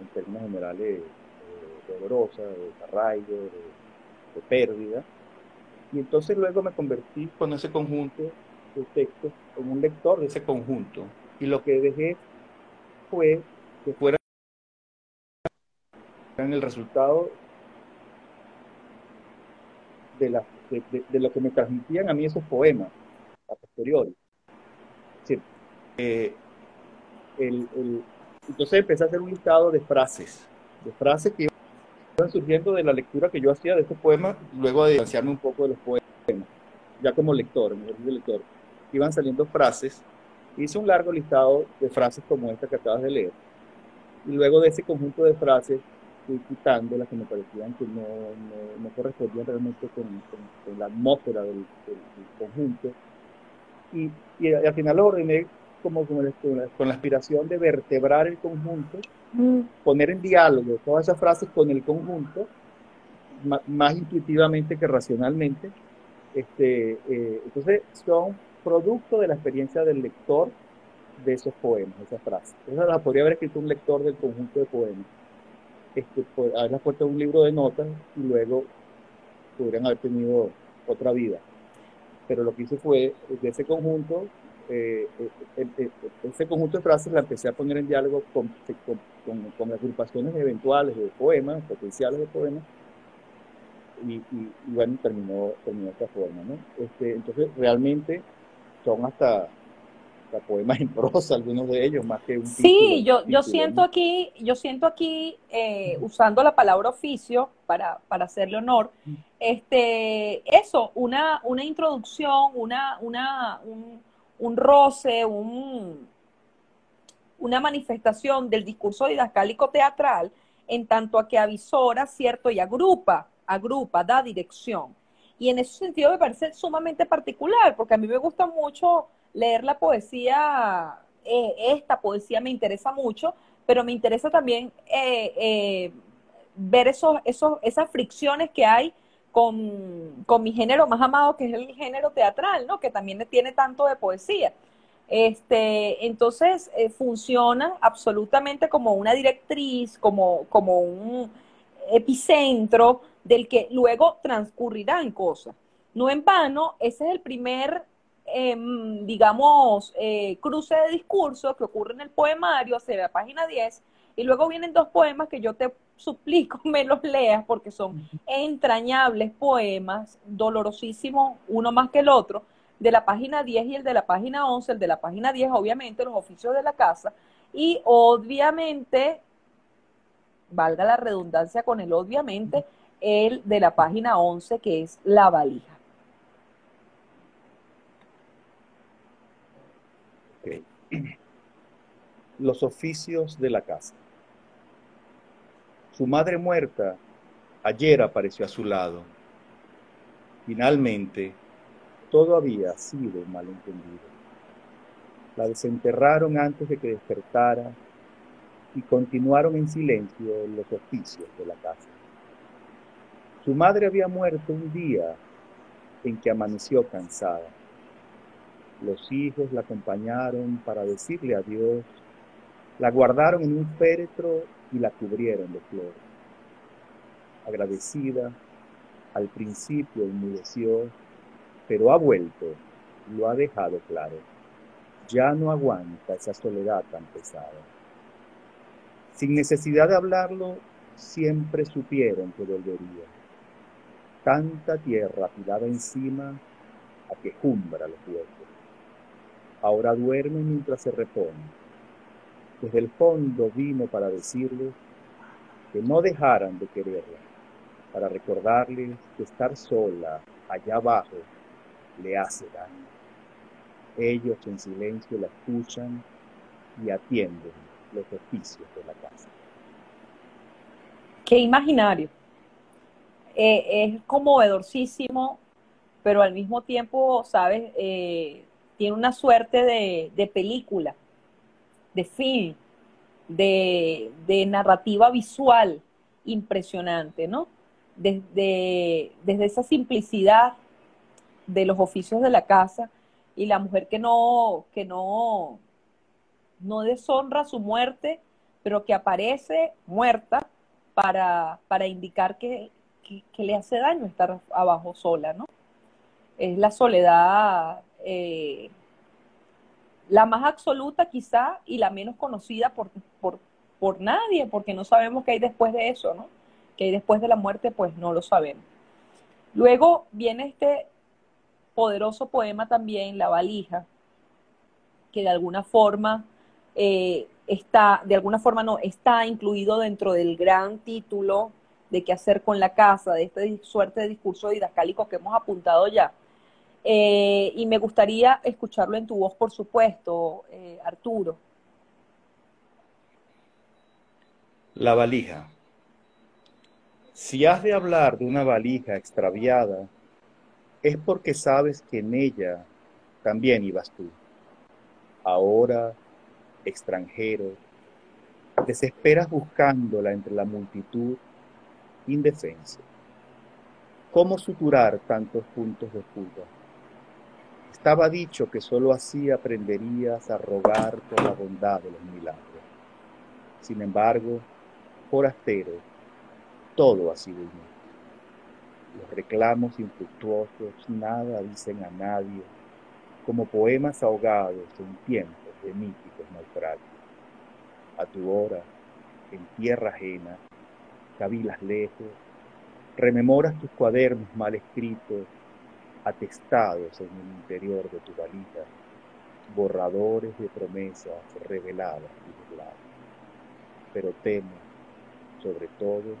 en términos generales dolorosa, de arraigo, de, pérdida. Y entonces luego me convertí con ese conjunto de textos como un lector de ese conjunto. Y lo que dejé fue que fueran el resultado de, lo que me transmitían a mí esos poemas a posteriori. Eh, entonces empecé a hacer un listado de frases, de frases que iban surgiendo de la lectura que yo hacía de estos poemas, luego de distanciarme un poco de los poemas, ya como lector, de lector. Iban saliendo frases, hice un largo listado de frases como esta que acabas de leer, y luego de ese conjunto de frases fui quitando las que me parecían que no, no, no correspondían realmente con, con, la atmósfera del, conjunto. Y, y, al final lo ordené como con, con, la aspiración de vertebrar el conjunto, mm. poner en diálogo todas esas frases con el conjunto, más, intuitivamente que racionalmente. Este, eh, entonces son producto de la experiencia del lector de esos poemas, esas frases. Esa la podría haber escrito un lector del conjunto de poemas este, haberlas pues, puesto un libro de notas y luego podrían haber tenido otra vida. Pero lo que hice fue, de ese conjunto, eh, eh, eh, ese conjunto de frases la empecé a poner en diálogo con, con, con, agrupaciones eventuales de poemas, potenciales de poemas, y, y, bueno, terminó, terminó de esta forma. ¿no? Este, entonces, realmente son hasta poemas en prosa, algunos de ellos, más que un Sí, yo, yo siento aquí, yo siento aquí, eh, usando la palabra oficio para, para hacerle honor, este, eso, una, una introducción, una, una, un, un roce, un, una manifestación del discurso didascálico teatral en tanto a que avisora, cierto, y agrupa, agrupa, da dirección. Y en ese sentido me parece sumamente particular, porque a mí me gusta mucho leer la poesía, eh, esta poesía me interesa mucho, pero me interesa también eh, eh, ver esos, esos, esas fricciones que hay con, con, mi género más amado, que es el género teatral, ¿no? Que también tiene tanto de poesía. Este, entonces funciona absolutamente como una directriz, como, como un epicentro del que luego transcurrirán cosas. No en vano, ese es el primer Em, digamos, eh, cruce de discurso que ocurre en el poemario hacia la página 10, y luego vienen dos poemas que yo te suplico [laughs] me los leas porque son entrañables poemas, dolorosísimos uno más que el otro, de la página 10 y el de la página 11, el de la página 10 obviamente los oficios de la casa, y obviamente, valga la redundancia con el obviamente, el de la página 11 que es la valija. [clears throat] Los oficios de la casa. Su madre muerta ayer apareció a su lado. Finalmente, todo había sido malentendido. La desenterraron antes de que despertara y continuaron en silencio los oficios de la casa. Su madre había muerto un día en que amaneció cansada. Los hijos la acompañaron para decirle adiós, la guardaron en un féretro y la cubrieron de flores. Agradecida, al principio enmudeció, pero ha vuelto, lo ha dejado claro. Ya no aguanta esa soledad tan pesada. Sin necesidad de hablarlo, siempre supieron que volvería. tanta tierra apilada encima a que jumbra los huesos. Ahora duerme mientras se repone. Desde el fondo vino para decirles que no dejaran de quererla, para recordarles que estar sola allá abajo le hace daño. Ellos en silencio la escuchan y atienden los oficios de la casa. Qué imaginario. Eh, es conmovedorcísimo, pero al mismo tiempo, ¿sabes? Eh, tiene una suerte de, película, de film, de, de, narrativa visual impresionante, ¿no? Desde, desde esa simplicidad de los oficios de la casa y la mujer que no, que no, no deshonra su muerte, pero que aparece muerta para, para indicar que, le hace daño estar abajo sola, ¿no? Es la soledad eh, la más absoluta quizá y la menos conocida por, por, por nadie, porque no sabemos qué hay después de eso, ¿no? Que hay después de la muerte, pues no lo sabemos. Luego viene este poderoso poema también, La valija, que de alguna forma eh, está, de alguna forma no, está incluido dentro del gran título de qué hacer con la casa, de este suerte de discurso didascálico que hemos apuntado ya. Eh, y me gustaría escucharlo en tu voz, por supuesto, eh, Arturo. La valija. Si has de hablar de una valija extraviada, es porque sabes que en ella también ibas tú. Ahora, extranjero, desesperas buscándola entre la multitud indefensa. ¿Cómo suturar tantos puntos de fuga? Estaba dicho que sólo así aprenderías a rogar por la bondad de los milagros. Sin embargo, forastero, todo ha sido inútil. Los reclamos infructuosos nada dicen a nadie, como poemas ahogados en tiempos de míticos naufragios. A tu hora, en tierra ajena, cavilas lejos, rememoras tus cuadernos mal escritos, atestados en el interior de tu valija, borradores de promesas reveladas y burladas. Pero temo, sobre todo,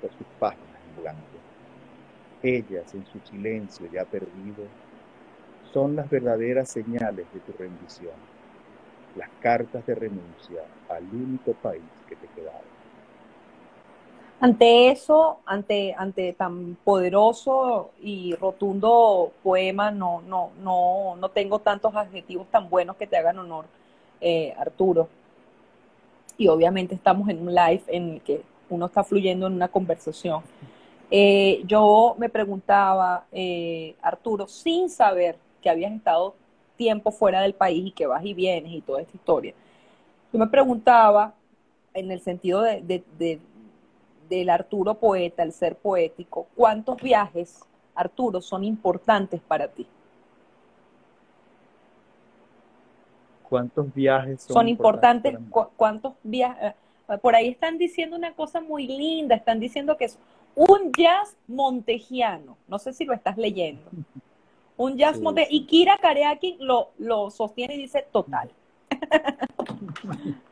por sus páginas en blanco ellas en su silencio ya perdido, son las verdaderas señales de tu rendición, las cartas de renuncia al único país que te quedaba. Ante eso, ante, ante tan poderoso y rotundo poema, no, no, no, no tengo tantos adjetivos tan buenos que te hagan honor, eh, Arturo. Y obviamente estamos en un live en el que uno está fluyendo en una conversación. Eh, yo me preguntaba, eh, Arturo, sin saber que habías estado tiempo fuera del país y que vas y vienes y toda esta historia, yo me preguntaba, en el sentido de, del Arturo poeta, el ser poético, ¿cuántos viajes, Arturo, son importantes para ti? ¿Cuántos viajes son, importantes? ¿Cuántos viajes? Eh, por ahí están diciendo una cosa muy linda, están diciendo que es un jazz montejiano. No sé si lo estás leyendo. [laughs] Un jazz montejiano. Y Kira Kareaki lo, lo sostiene y dice total. [laughs]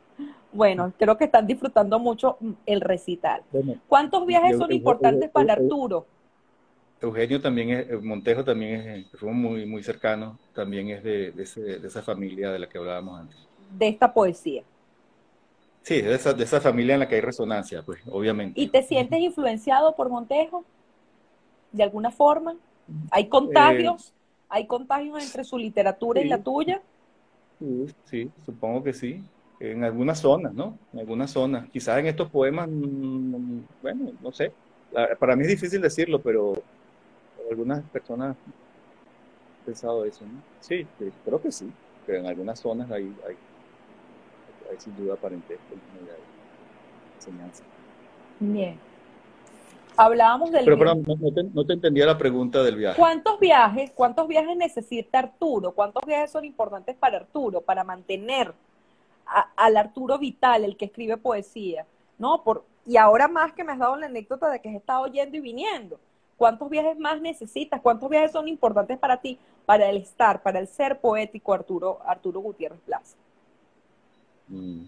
bueno, creo que están disfrutando mucho el recital. ¿Cuántos viajes son importantes para Arturo? Eugenio también es, eh, Montejo también es, eh, muy, muy cercanos, también es de, de esa familia de la que hablábamos antes. De esta poesía. Sí, de esa, de esa familia en la que hay resonancia, pues, obviamente. ¿Y te sientes influenciado por Montejo? ¿De alguna forma? ¿Hay contagios? Eh, ¿Hay contagios entre su literatura y la tuya? Sí, sí, supongo que sí. En algunas zonas, ¿no? En algunas zonas. Quizás en estos poemas, mm, bueno, no sé. Para mí es difícil decirlo, pero algunas personas han pensado eso, ¿no? Sí, creo que sí. Pero en algunas zonas hay, hay hay sin duda parentesco enseñanza. Bien. Hablábamos del. Pero, pero no, te, entendía la pregunta del viaje. ¿Cuántos viajes, cuántos viajes necesita Arturo? ¿Cuántos viajes son importantes para Arturo para mantener al Arturo vital, el que escribe poesía? ¿No? Por, y ahora más que me has dado la anécdota de que has estado yendo y viniendo. ¿Cuántos viajes más necesitas? ¿Cuántos viajes son importantes para ti, para el estar, para el ser poético Arturo, Arturo Gutiérrez Plaza? Mm.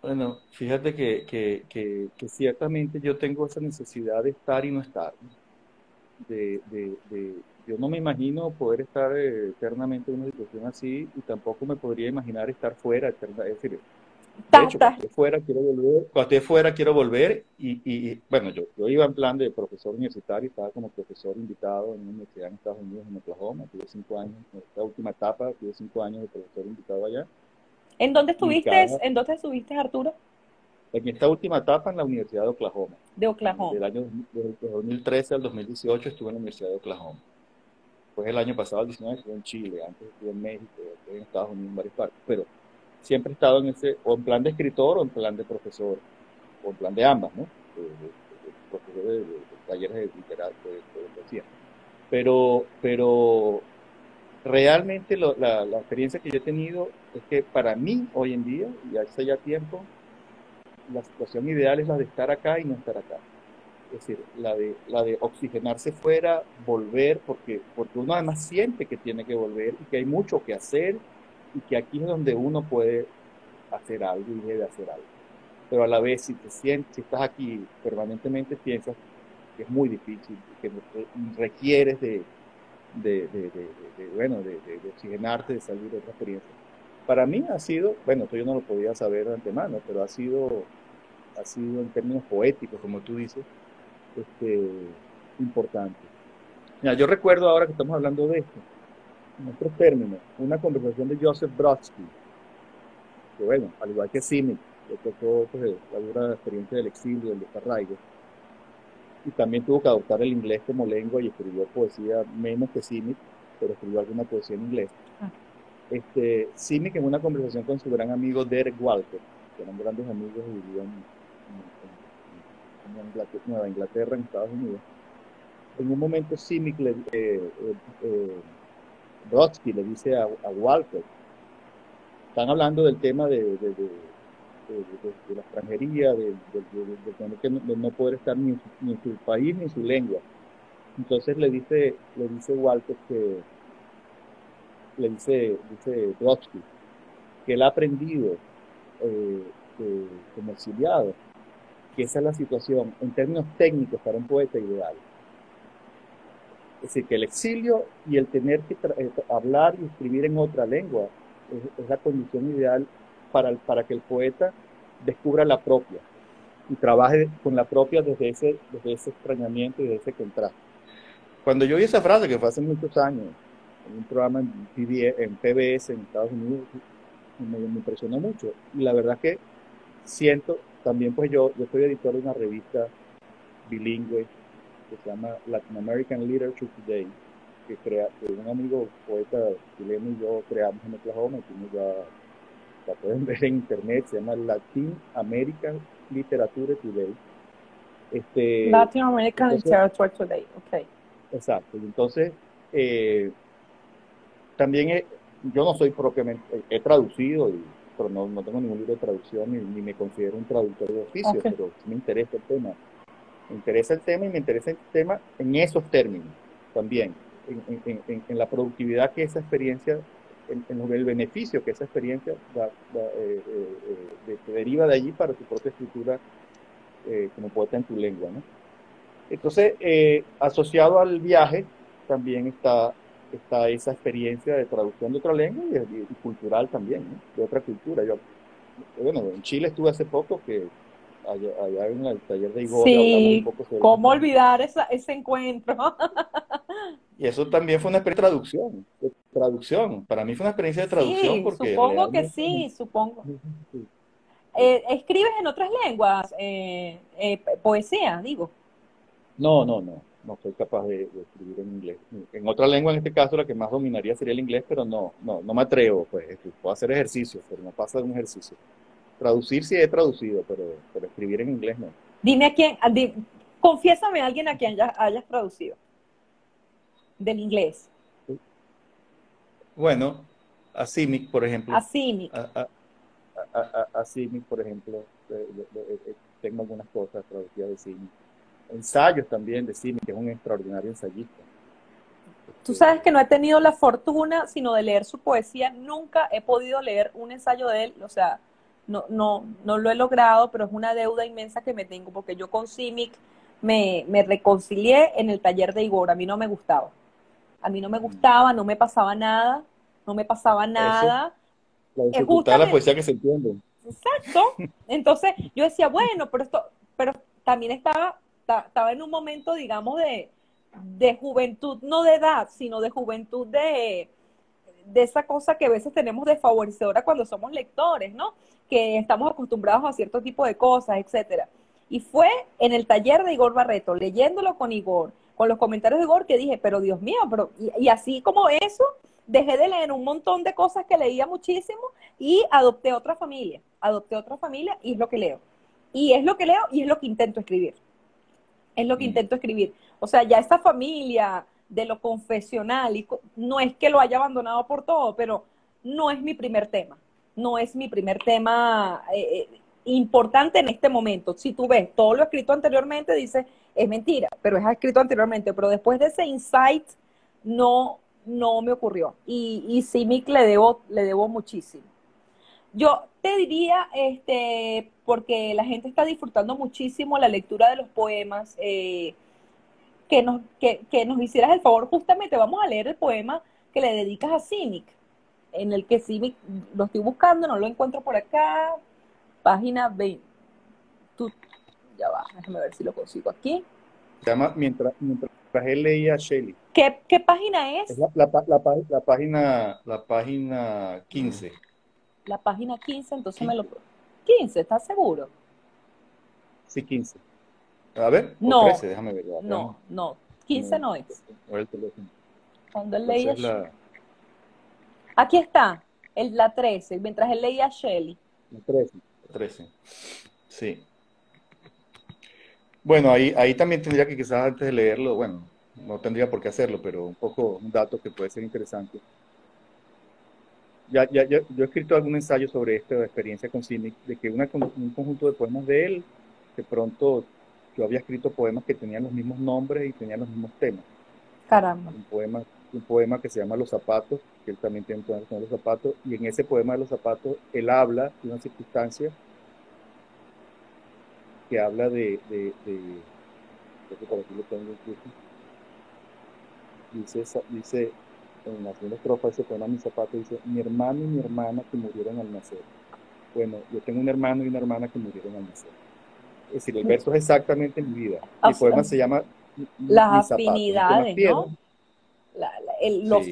Bueno, fíjate que, que, ciertamente yo tengo esa necesidad de estar y no estar. De, de, yo no me imagino poder estar eh, eternamente en una situación así y tampoco me podría imaginar estar fuera. Es decir, de hecho, cuando esté fuera quiero volver, cuando esté fuera quiero volver y, y, bueno, yo, yo iba en plan de profesor universitario, estaba como profesor invitado en una universidad en Estados Unidos, en Oklahoma, tuve cinco años, en esta última etapa tuve cinco años de profesor invitado allá. ¿En dónde estuviste, ¿en dónde estuviste Arturo? En esta última etapa en la Universidad de Oklahoma. De Oklahoma. Del año 2013 al 2018 estuve en la Universidad de Oklahoma. Después el año pasado, el 19, estuve en Chile, antes estuve en México, estuve en Estados Unidos, en varias partes. Pero siempre he estado en ese, o en plan de escritor o en plan de profesor, o en plan de ambas, ¿no? profesor de, talleres de literatura, de, poesía. Pero, pero realmente la, la, experiencia que yo he tenido es que para mí hoy en día, y hace ya tiempo, la situación ideal es la de estar acá y no estar acá. Es decir, la de, la de oxigenarse fuera, volver, porque, porque uno además siente que tiene que volver y que hay mucho que hacer y que aquí es donde uno puede hacer algo y debe hacer algo. Pero a la vez, si te sientes, si estás aquí permanentemente, piensas que es muy difícil, que requieres de, de, de, de bueno, de, oxigenarte, de salir de otra experiencia. Para mí ha sido, bueno, esto yo no lo podía saber de antemano, pero ha sido, ha sido en términos poéticos, como tú dices, este, importante. Mira, yo recuerdo ahora que estamos hablando de esto, en otros términos, una conversación de Joseph Brodsky, que bueno, al igual que Simic, que tocó pues, la dura experiencia del exilio, del desarraigo, y también tuvo que adoptar el inglés como lengua y escribió poesía menos que Simic, pero escribió alguna poesía en inglés. Ah. Este, Simic en una conversación con su gran amigo Derek Walker, que eran grandes amigos y vivían en, Nueva Inglaterra, en Estados Unidos. En un momento Simic le, eh, eh, eh Brodsky le dice a, Walker, están hablando del tema de, la extranjería, de, no poder estar ni, en su país ni en su lengua. Entonces le dice, le dice Walter que, le dice, dice Brodsky, que él ha aprendido eh, como exiliado, que esa es la situación en términos técnicos para un poeta ideal. Es decir, que el exilio y el tener que eh, hablar y escribir en otra lengua es, la condición ideal para, para que el poeta descubra la propia y trabaje con la propia desde ese, desde ese extrañamiento y desde ese contraste. Cuando yo oí esa frase, que fue hace muchos años, en un programa en, PBS en Estados Unidos, me, impresionó mucho. Y la verdad que siento, también pues yo, yo soy editor de una revista bilingüe que se llama Latin American Literature Today, que, crea, que un amigo poeta chileno y yo creamos en Oklahoma, y ya la pueden ver en internet, se llama Latin American Literature Today. Este, Latin American Literature Today, ok. Exacto, entonces eh, también yo no soy propiamente, he traducido, y, pero no, no tengo ningún libro de traducción ni, me considero un traductor de oficio, pero me interesa el tema me interesa el tema y me interesa el tema en esos términos también, en, la productividad que esa experiencia, en, el beneficio que esa experiencia eh, eh, eh, deriva de allí para tu propia escritura como poeta en tu lengua. ¿no? Entonces, asociado al viaje, también está, está esa experiencia de traducción de otra lengua y, cultural también, de otra cultura. Yo, bueno, en Chile estuve hace poco que allá, en el taller de Igor. Sí, ¿cómo olvidar ese encuentro? y eso también fue una experiencia de traducción, de traducción. Para mí fue una experiencia de traducción. Sí, porque supongo que sí, [laughs] supongo. Eh, ¿Escribes en otras lenguas? Eh, eh, poesía, digo. No, no, no. No soy capaz de, escribir en inglés. En otra lengua, en este caso, la que más dominaría sería el inglés, pero no, no, no me atrevo. Pues puedo hacer ejercicios, pero no pasa de un ejercicio. Traducir sí he traducido, pero, pero escribir en inglés no. Dime a quién, confiésame a alguien a quien hayas traducido. Del inglés. Bueno, a Simic, por ejemplo. A Simic. A, a, a, Simic, por ejemplo. Eh, eh, eh, tengo algunas cosas traducidas de Simic. Ensayos también de Simi, que es un extraordinario ensayista. Tú sabes que no he tenido la fortuna, sino de leer su poesía. Nunca he podido leer un ensayo de él. O sea, no, no, no lo he logrado, pero es una deuda inmensa que me tengo, porque yo con Simic me, me reconcilié en el taller de Igor. A mí no me gustaba. A mí no me gustaba, no me pasaba nada, no me pasaba nada. la dificultad de la poesía que se entiende. Exacto. Entonces yo decía, bueno, pero esto, pero también estaba, estaba en un momento, digamos, de, de juventud, no de edad, sino de juventud de, de esa cosa que a veces tenemos de favorecedora cuando somos lectores, ¿no? Que estamos acostumbrados a cierto tipo de cosas, etcétera. Y fue en el taller de Igor Barreto, leyéndolo con Igor, con los comentarios de Igor, que dije, pero Dios mío, pero, y, así como eso, dejé de leer un montón de cosas que leía muchísimo y adopté otra familia, adopté otra familia y es lo que leo. Y es lo que leo y es lo que intento escribir. Es lo que mm. intento escribir. O sea, ya esta familia de lo confesional, y no es que lo haya abandonado por todo, pero no es mi primer tema. No es mi primer tema eh, eh, importante en este momento. Si tú ves todo lo escrito anteriormente, dices, es mentira, pero es escrito anteriormente. Pero después de ese insight, no, no me ocurrió. Y, y Simic le debo, le debo muchísimo. Yo te diría, este, porque la gente está disfrutando muchísimo la lectura de los poemas, eh, que, nos, que, nos hicieras el favor, justamente vamos a leer el poema que le dedicas a Simic, en el que Simic, lo estoy buscando, no lo encuentro por acá, página 20. Tú, ya va, déjame ver si lo consigo aquí. Se llama Mientras, mientras él leía a Shelley. ¿Qué, ¿Qué, página es? es la, la, la, página, la página 15. La página 15, entonces me lo... 15, ¿estás seguro? Sí, 15. A ver, no, 13, déjame ver. No, no, 15 no, es. Cuando él leía... La... Aquí está, el, la 13, mientras él leía a Shelley. La 13. 13. Sí. Bueno, ahí, ahí también tendría que quizás antes de leerlo, bueno, no tendría por qué hacerlo, pero un poco un dato que puede ser interesante. Ya, ya, yo he escrito algún ensayo sobre esta experiencia con Simic, de que una, un conjunto de poemas de él, de pronto yo había escrito poemas que tenían los mismos nombres y tenían los mismos temas. Caramba. Un poema, un poema que se llama Los Zapatos, que él también tiene un poema con Los Zapatos, y en ese poema de Los Zapatos él habla de una circunstancia que habla de, de, de, por aquí lo tengo dice, dice en la segunda estrofa ese poema Mi Zapato, dice, mi hermano y mi hermana que murieron al nacer. Bueno, yo tengo un hermano y una hermana que murieron al nacer. Es decir, el verso es exactamente mi vida. El poema se llama Las afinidades, ¿no?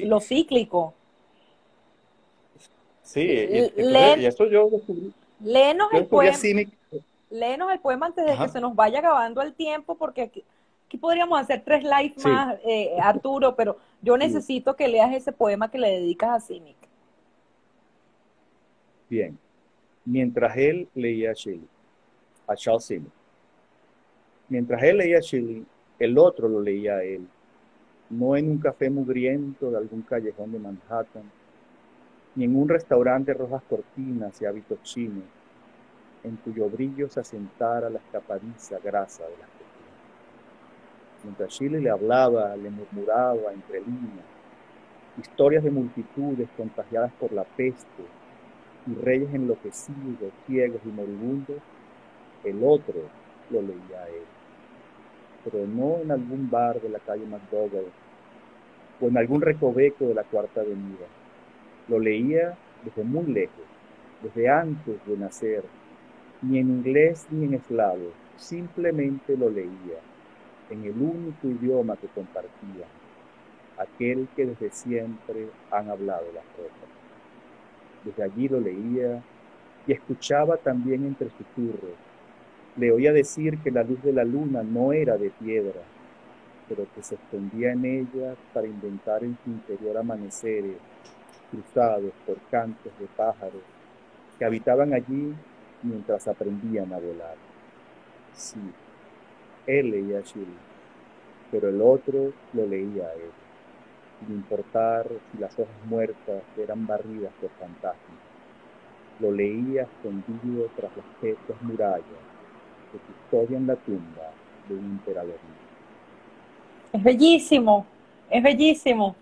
lo, cíclico. Sí, y, eso yo descubrí. Léenos el poema. Léenos el poema antes de que se nos vaya acabando el tiempo, porque aquí, podríamos hacer tres lives más, eh, Arturo, pero yo necesito que leas ese poema que le dedicas a Simic. Bien. Mientras él leía a Shelley, a Charles Simic. Mientras él leía a Shelley, el otro lo leía a él. No en un café mugriento de algún callejón de Manhattan, ni en un restaurante de rojas cortinas y hábitos chinos, en cuyo brillo se asentara la escapadiza grasa de las. Mientras Shelley le hablaba, le murmuraba entre líneas, historias de multitudes contagiadas por la peste y reyes enloquecidos, ciegos y moribundos, el otro lo leía a él. Pero no en algún bar de la calle McDougall o en algún recoveco de la Cuarta Avenida. Lo leía desde muy lejos, desde antes de nacer, ni en inglés ni en eslavo, simplemente lo leía, en el único idioma que compartía, aquel que desde siempre han hablado las rocas. Desde allí lo leía y escuchaba también entre susurros le oía decir que la luz de la luna no era de piedra, pero que se escondía en ella para inventar en su interior amaneceres cruzados por cantos de pájaros que habitaban allí mientras aprendían a volar. Sí, él leía a pero el otro lo leía a él, sin importar si las hojas muertas eran barridas por fantasmas. Lo leía escondido tras las tetas murallas que custodian la tumba de un emperador. Es bellísimo, es bellísimo.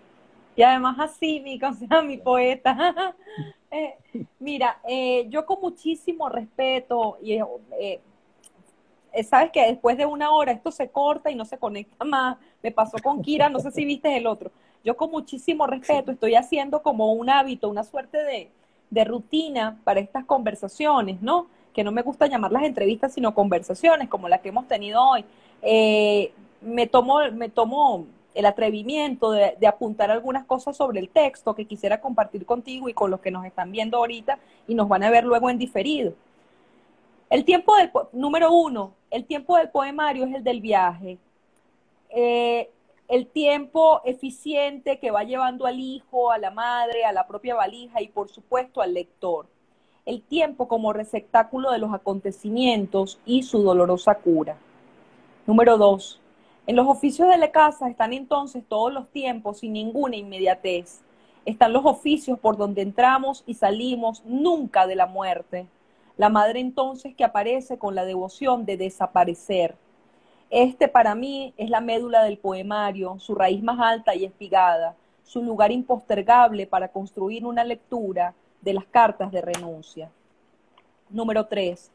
Y además así, mi, [laughs] o mi poeta. [laughs] Eh, mira, eh, yo con muchísimo respeto, y eh, sabes que después de una hora esto se corta y no se conecta más. Me pasó con Kira, no sé si [laughs] viste el otro. Yo con muchísimo respeto estoy haciendo como un hábito, una suerte de, de rutina para estas conversaciones, ¿no? Que no me gusta llamarlas entrevistas, sino conversaciones como las que hemos tenido hoy. me tomo, me tomo el atrevimiento de, apuntar algunas cosas sobre el texto que quisiera compartir contigo y con los que nos están viendo ahorita y nos van a ver luego en diferido. El tiempo del, número uno, el tiempo del poemario es el del viaje. Eh, el tiempo eficiente que va llevando al hijo, a la madre, a la propia valija y por supuesto al lector. El tiempo como receptáculo de los acontecimientos y su dolorosa cura. Número dos, en los oficios de la casa están entonces todos los tiempos sin ninguna inmediatez. Están los oficios por donde entramos y salimos nunca de la muerte. La madre entonces que aparece con la devoción de desaparecer. Este para mí es la médula del poemario, su raíz más alta y espigada, su lugar impostergable para construir una lectura de las cartas de renuncia. Número 3.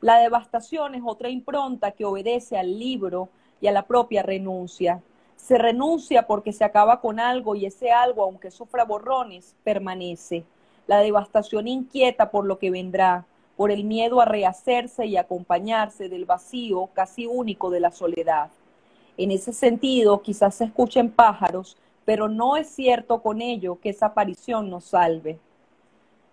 La devastación es otra impronta que obedece al libro y a la propia renuncia. Se renuncia porque se acaba con algo y ese algo, aunque sufra borrones, permanece. La devastación inquieta por lo que vendrá, por el miedo a rehacerse y acompañarse del vacío casi único de la soledad. En ese sentido, quizás se escuchen pájaros, pero no es cierto con ello que esa aparición nos salve.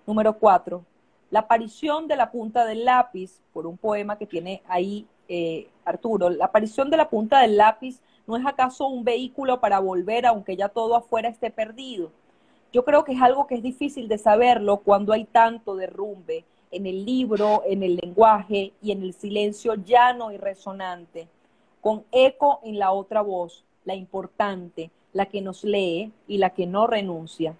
Número cuatro, la aparición de la punta del lápiz, por un poema que tiene ahí eh, Arturo, la aparición de la punta del lápiz no es acaso un vehículo para volver aunque ya todo afuera esté perdido. Yo creo que es algo que es difícil de saberlo cuando hay tanto derrumbe en el libro, en el lenguaje y en el silencio llano y resonante, con eco en la otra voz, la importante, la que nos lee y la que no renuncia.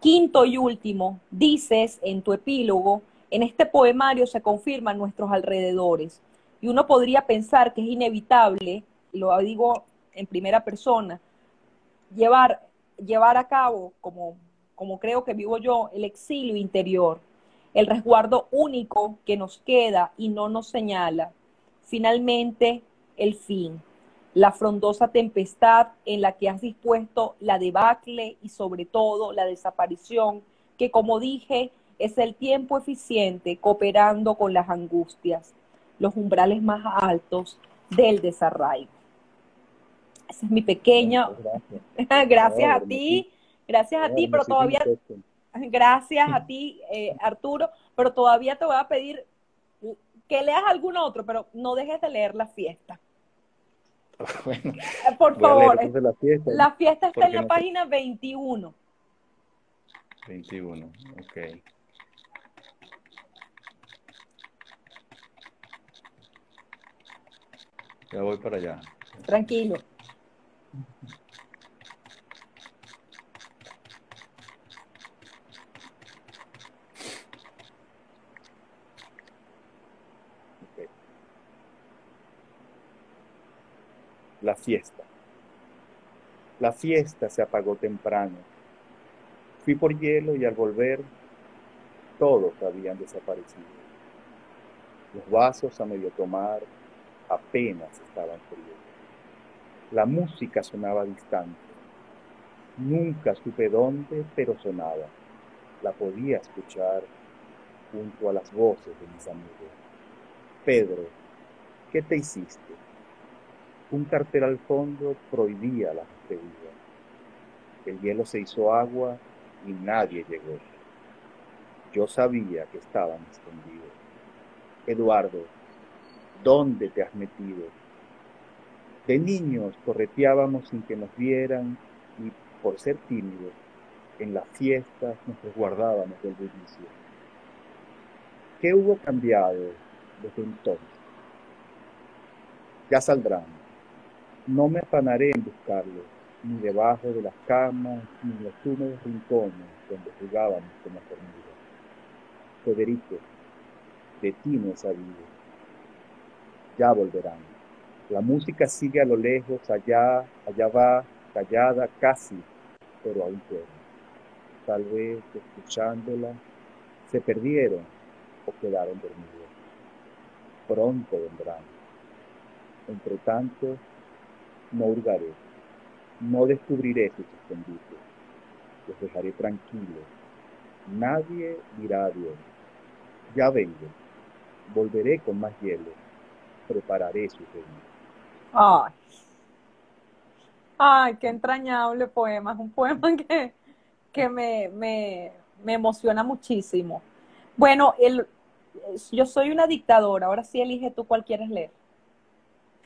Quinto y último, dices en tu epílogo, en este poemario se confirman nuestros alrededores, y uno podría pensar que es inevitable, lo digo en primera persona, llevar, llevar a cabo, como, como creo que vivo yo, el exilio interior, el resguardo único que nos queda y no nos señala. Finalmente, el fin, la frondosa tempestad en la que has dispuesto la debacle y sobre todo la desaparición, que como dije, es el tiempo eficiente cooperando con las angustias los umbrales más altos del desarraigo. Esa es mi pequeña. Gracias, [laughs] gracias a ti, gracias a ti, pero todavía, [laughs] gracias a ti, eh, Arturo, pero todavía te voy a pedir que leas algún otro, pero no dejes de leer la fiesta. [laughs] Por favor, la fiesta, la fiesta está en la página 21. 21, ok. Ya voy para allá. Tranquilo. La fiesta. La fiesta se apagó temprano. Fui por hielo y al volver todos habían desaparecido. Los vasos a medio tomar, apenas estaban fríos. La música sonaba distante. Nunca supe dónde, pero sonaba. La podía escuchar junto a las voces de mis amigos. Pedro, ¿qué te hiciste? Un cartel al fondo prohibía la despedida. El hielo se hizo agua y nadie llegó. Yo sabía que estaban escondidos. Eduardo, ¿Dónde te has metido? De niños correteábamos sin que nos vieran y por ser tímidos, en las fiestas nos resguardábamos del bullicio. ¿Qué hubo cambiado desde entonces? Ya saldrán. No me afanaré en buscarlos, ni debajo de las camas, ni en los húmedos rincones donde jugábamos como hormigas. Federico, de ti no he sabido ya volverán. La música sigue a lo lejos, allá, allá va, callada casi, pero aún puede. Tal vez escuchándola se perdieron o quedaron dormidos. Pronto vendrán. Entre tanto, no hurgaré, no descubriré sus escondites, los dejaré tranquilos. Nadie dirá adiós. Ya vengo, volveré con más hielo, prepararé su reino. Ay. Ay, qué entrañable poema. Es un poema [laughs] que, que me, me, me emociona muchísimo. Bueno, el, yo soy una dictadora. Ahora sí elige tú cuál quieres leer.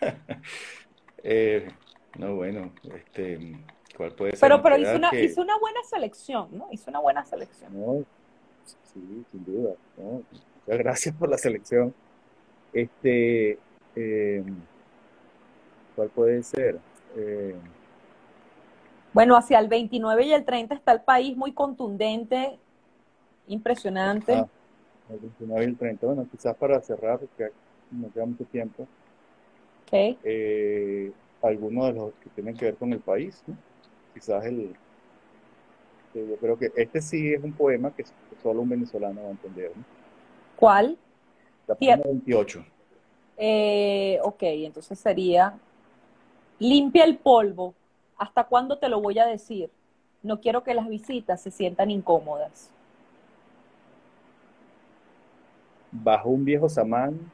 [laughs] eh, no, bueno, este, ¿cuál puede ser? Pero, pero hizo una, hizo una buena selección, ¿no? Hizo una buena selección. No, sí, sin duda. No, muchas gracias por la selección. Este, eh, ¿cuál puede ser? Eh, bueno, hacia el 29 y el 30 está el país muy contundente, impresionante. Ah, el 29 y el 30, bueno, quizás para cerrar, porque no queda mucho tiempo. Okay. Eh, algunos de los que tienen que ver con el país, ¿no? quizás el, yo creo que este sí es un poema que solo un venezolano va a entender. ¿no? ¿Cuál? La página 28. Eh, ok, entonces sería limpia el polvo. ¿Hasta cuándo te lo voy a decir? No quiero que las visitas se sientan incómodas. Bajo un viejo samán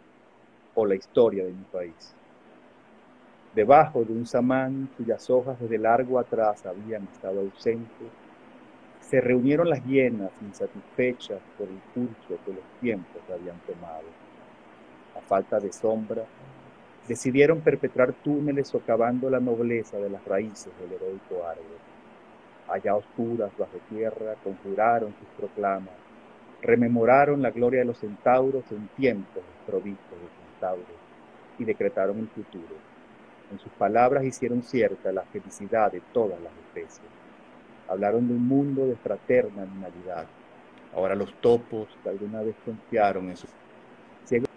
o la historia de mi país. Debajo de un samán cuyas hojas desde largo atrás habían estado ausentes, se reunieron las hienas insatisfechas por el curso que los tiempos habían tomado. A falta de sombra, decidieron perpetrar túneles socavando la nobleza de las raíces del heroico árbol. Allá oscuras, bajo tierra, conjuraron sus proclamas, rememoraron la gloria de los centauros en tiempos desprovistos de centauros y decretaron el futuro en sus palabras hicieron cierta la felicidad de todas las especies. Hablaron de un mundo de fraterna animalidad. Ahora los topos que alguna vez confiaron en sus ciegos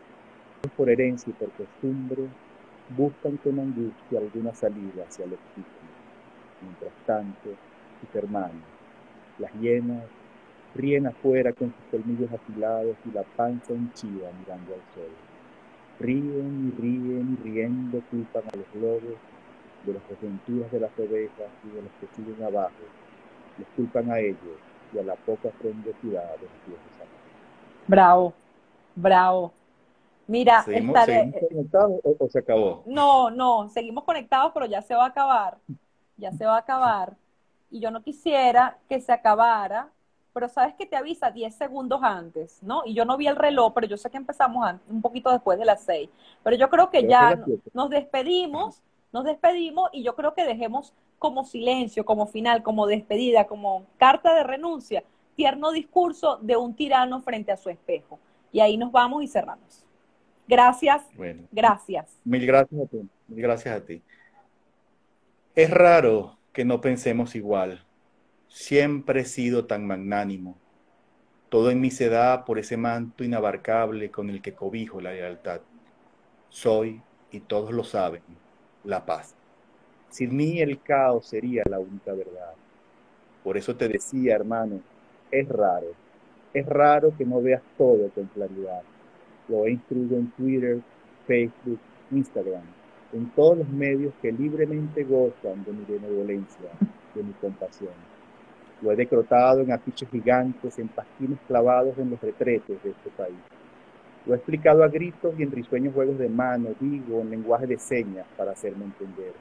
por herencia y por costumbre, buscan con angustia alguna salida hacia el oxígeno. Mientras tanto, sus hermanos, las hienas, ríen afuera con sus colmillos afilados y la panza henchida mirando al sol. Ríen y ríen y riendo culpan a los lobos de las desventuras de las ovejas y de los que siguen abajo. Les culpan a ellos y a la poca frondosidad de los dioses Bravo, bravo. Mira, ¿Seguimos, conectados o, se acabó? No, no, seguimos conectados, pero ya se va a acabar. Ya se va a acabar. Y yo no quisiera que se acabara pero sabes que te avisa 10 segundos antes, ¿no? Y yo no vi el reloj, pero yo sé que empezamos un poquito después de las 6. Pero yo creo que ya nos despedimos, nos despedimos y yo creo que dejemos como silencio, como final, como despedida, como carta de renuncia, tierno discurso de un tirano frente a su espejo. Y ahí nos vamos y cerramos. Gracias. Bueno, gracias. Mil gracias a ti. Mil gracias a ti. Es raro que no pensemos igual Siempre he sido tan magnánimo. Todo en mí se da por ese manto inabarcable con el que cobijo la lealtad. Soy, y todos lo saben, la paz. Sin mí el caos sería la única verdad. Por eso te decía, hermano, es raro, es raro que no veas todo con claridad. Lo he instruido en Twitter, Facebook, Instagram, en todos los medios que libremente gozan de mi benevolencia, de mi compasión. Lo he decrotado en afiches gigantes, en pasquines clavados en los retretes de este país. Lo he explicado a gritos y en risueños juegos de mano, digo, en lenguaje de señas para hacerme entender.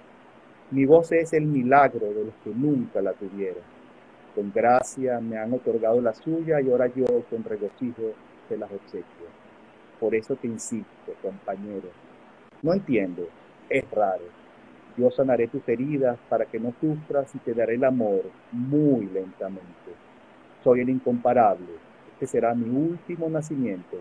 Mi voz es el milagro de los que nunca la tuvieron. Con gracia me han otorgado la suya y ahora yo con regocijo se las obsequio. Por eso te insisto, compañero. No entiendo, es raro yo sanaré tus heridas para que no sufras y te daré el amor muy lentamente. Soy el incomparable. Este será mi último nacimiento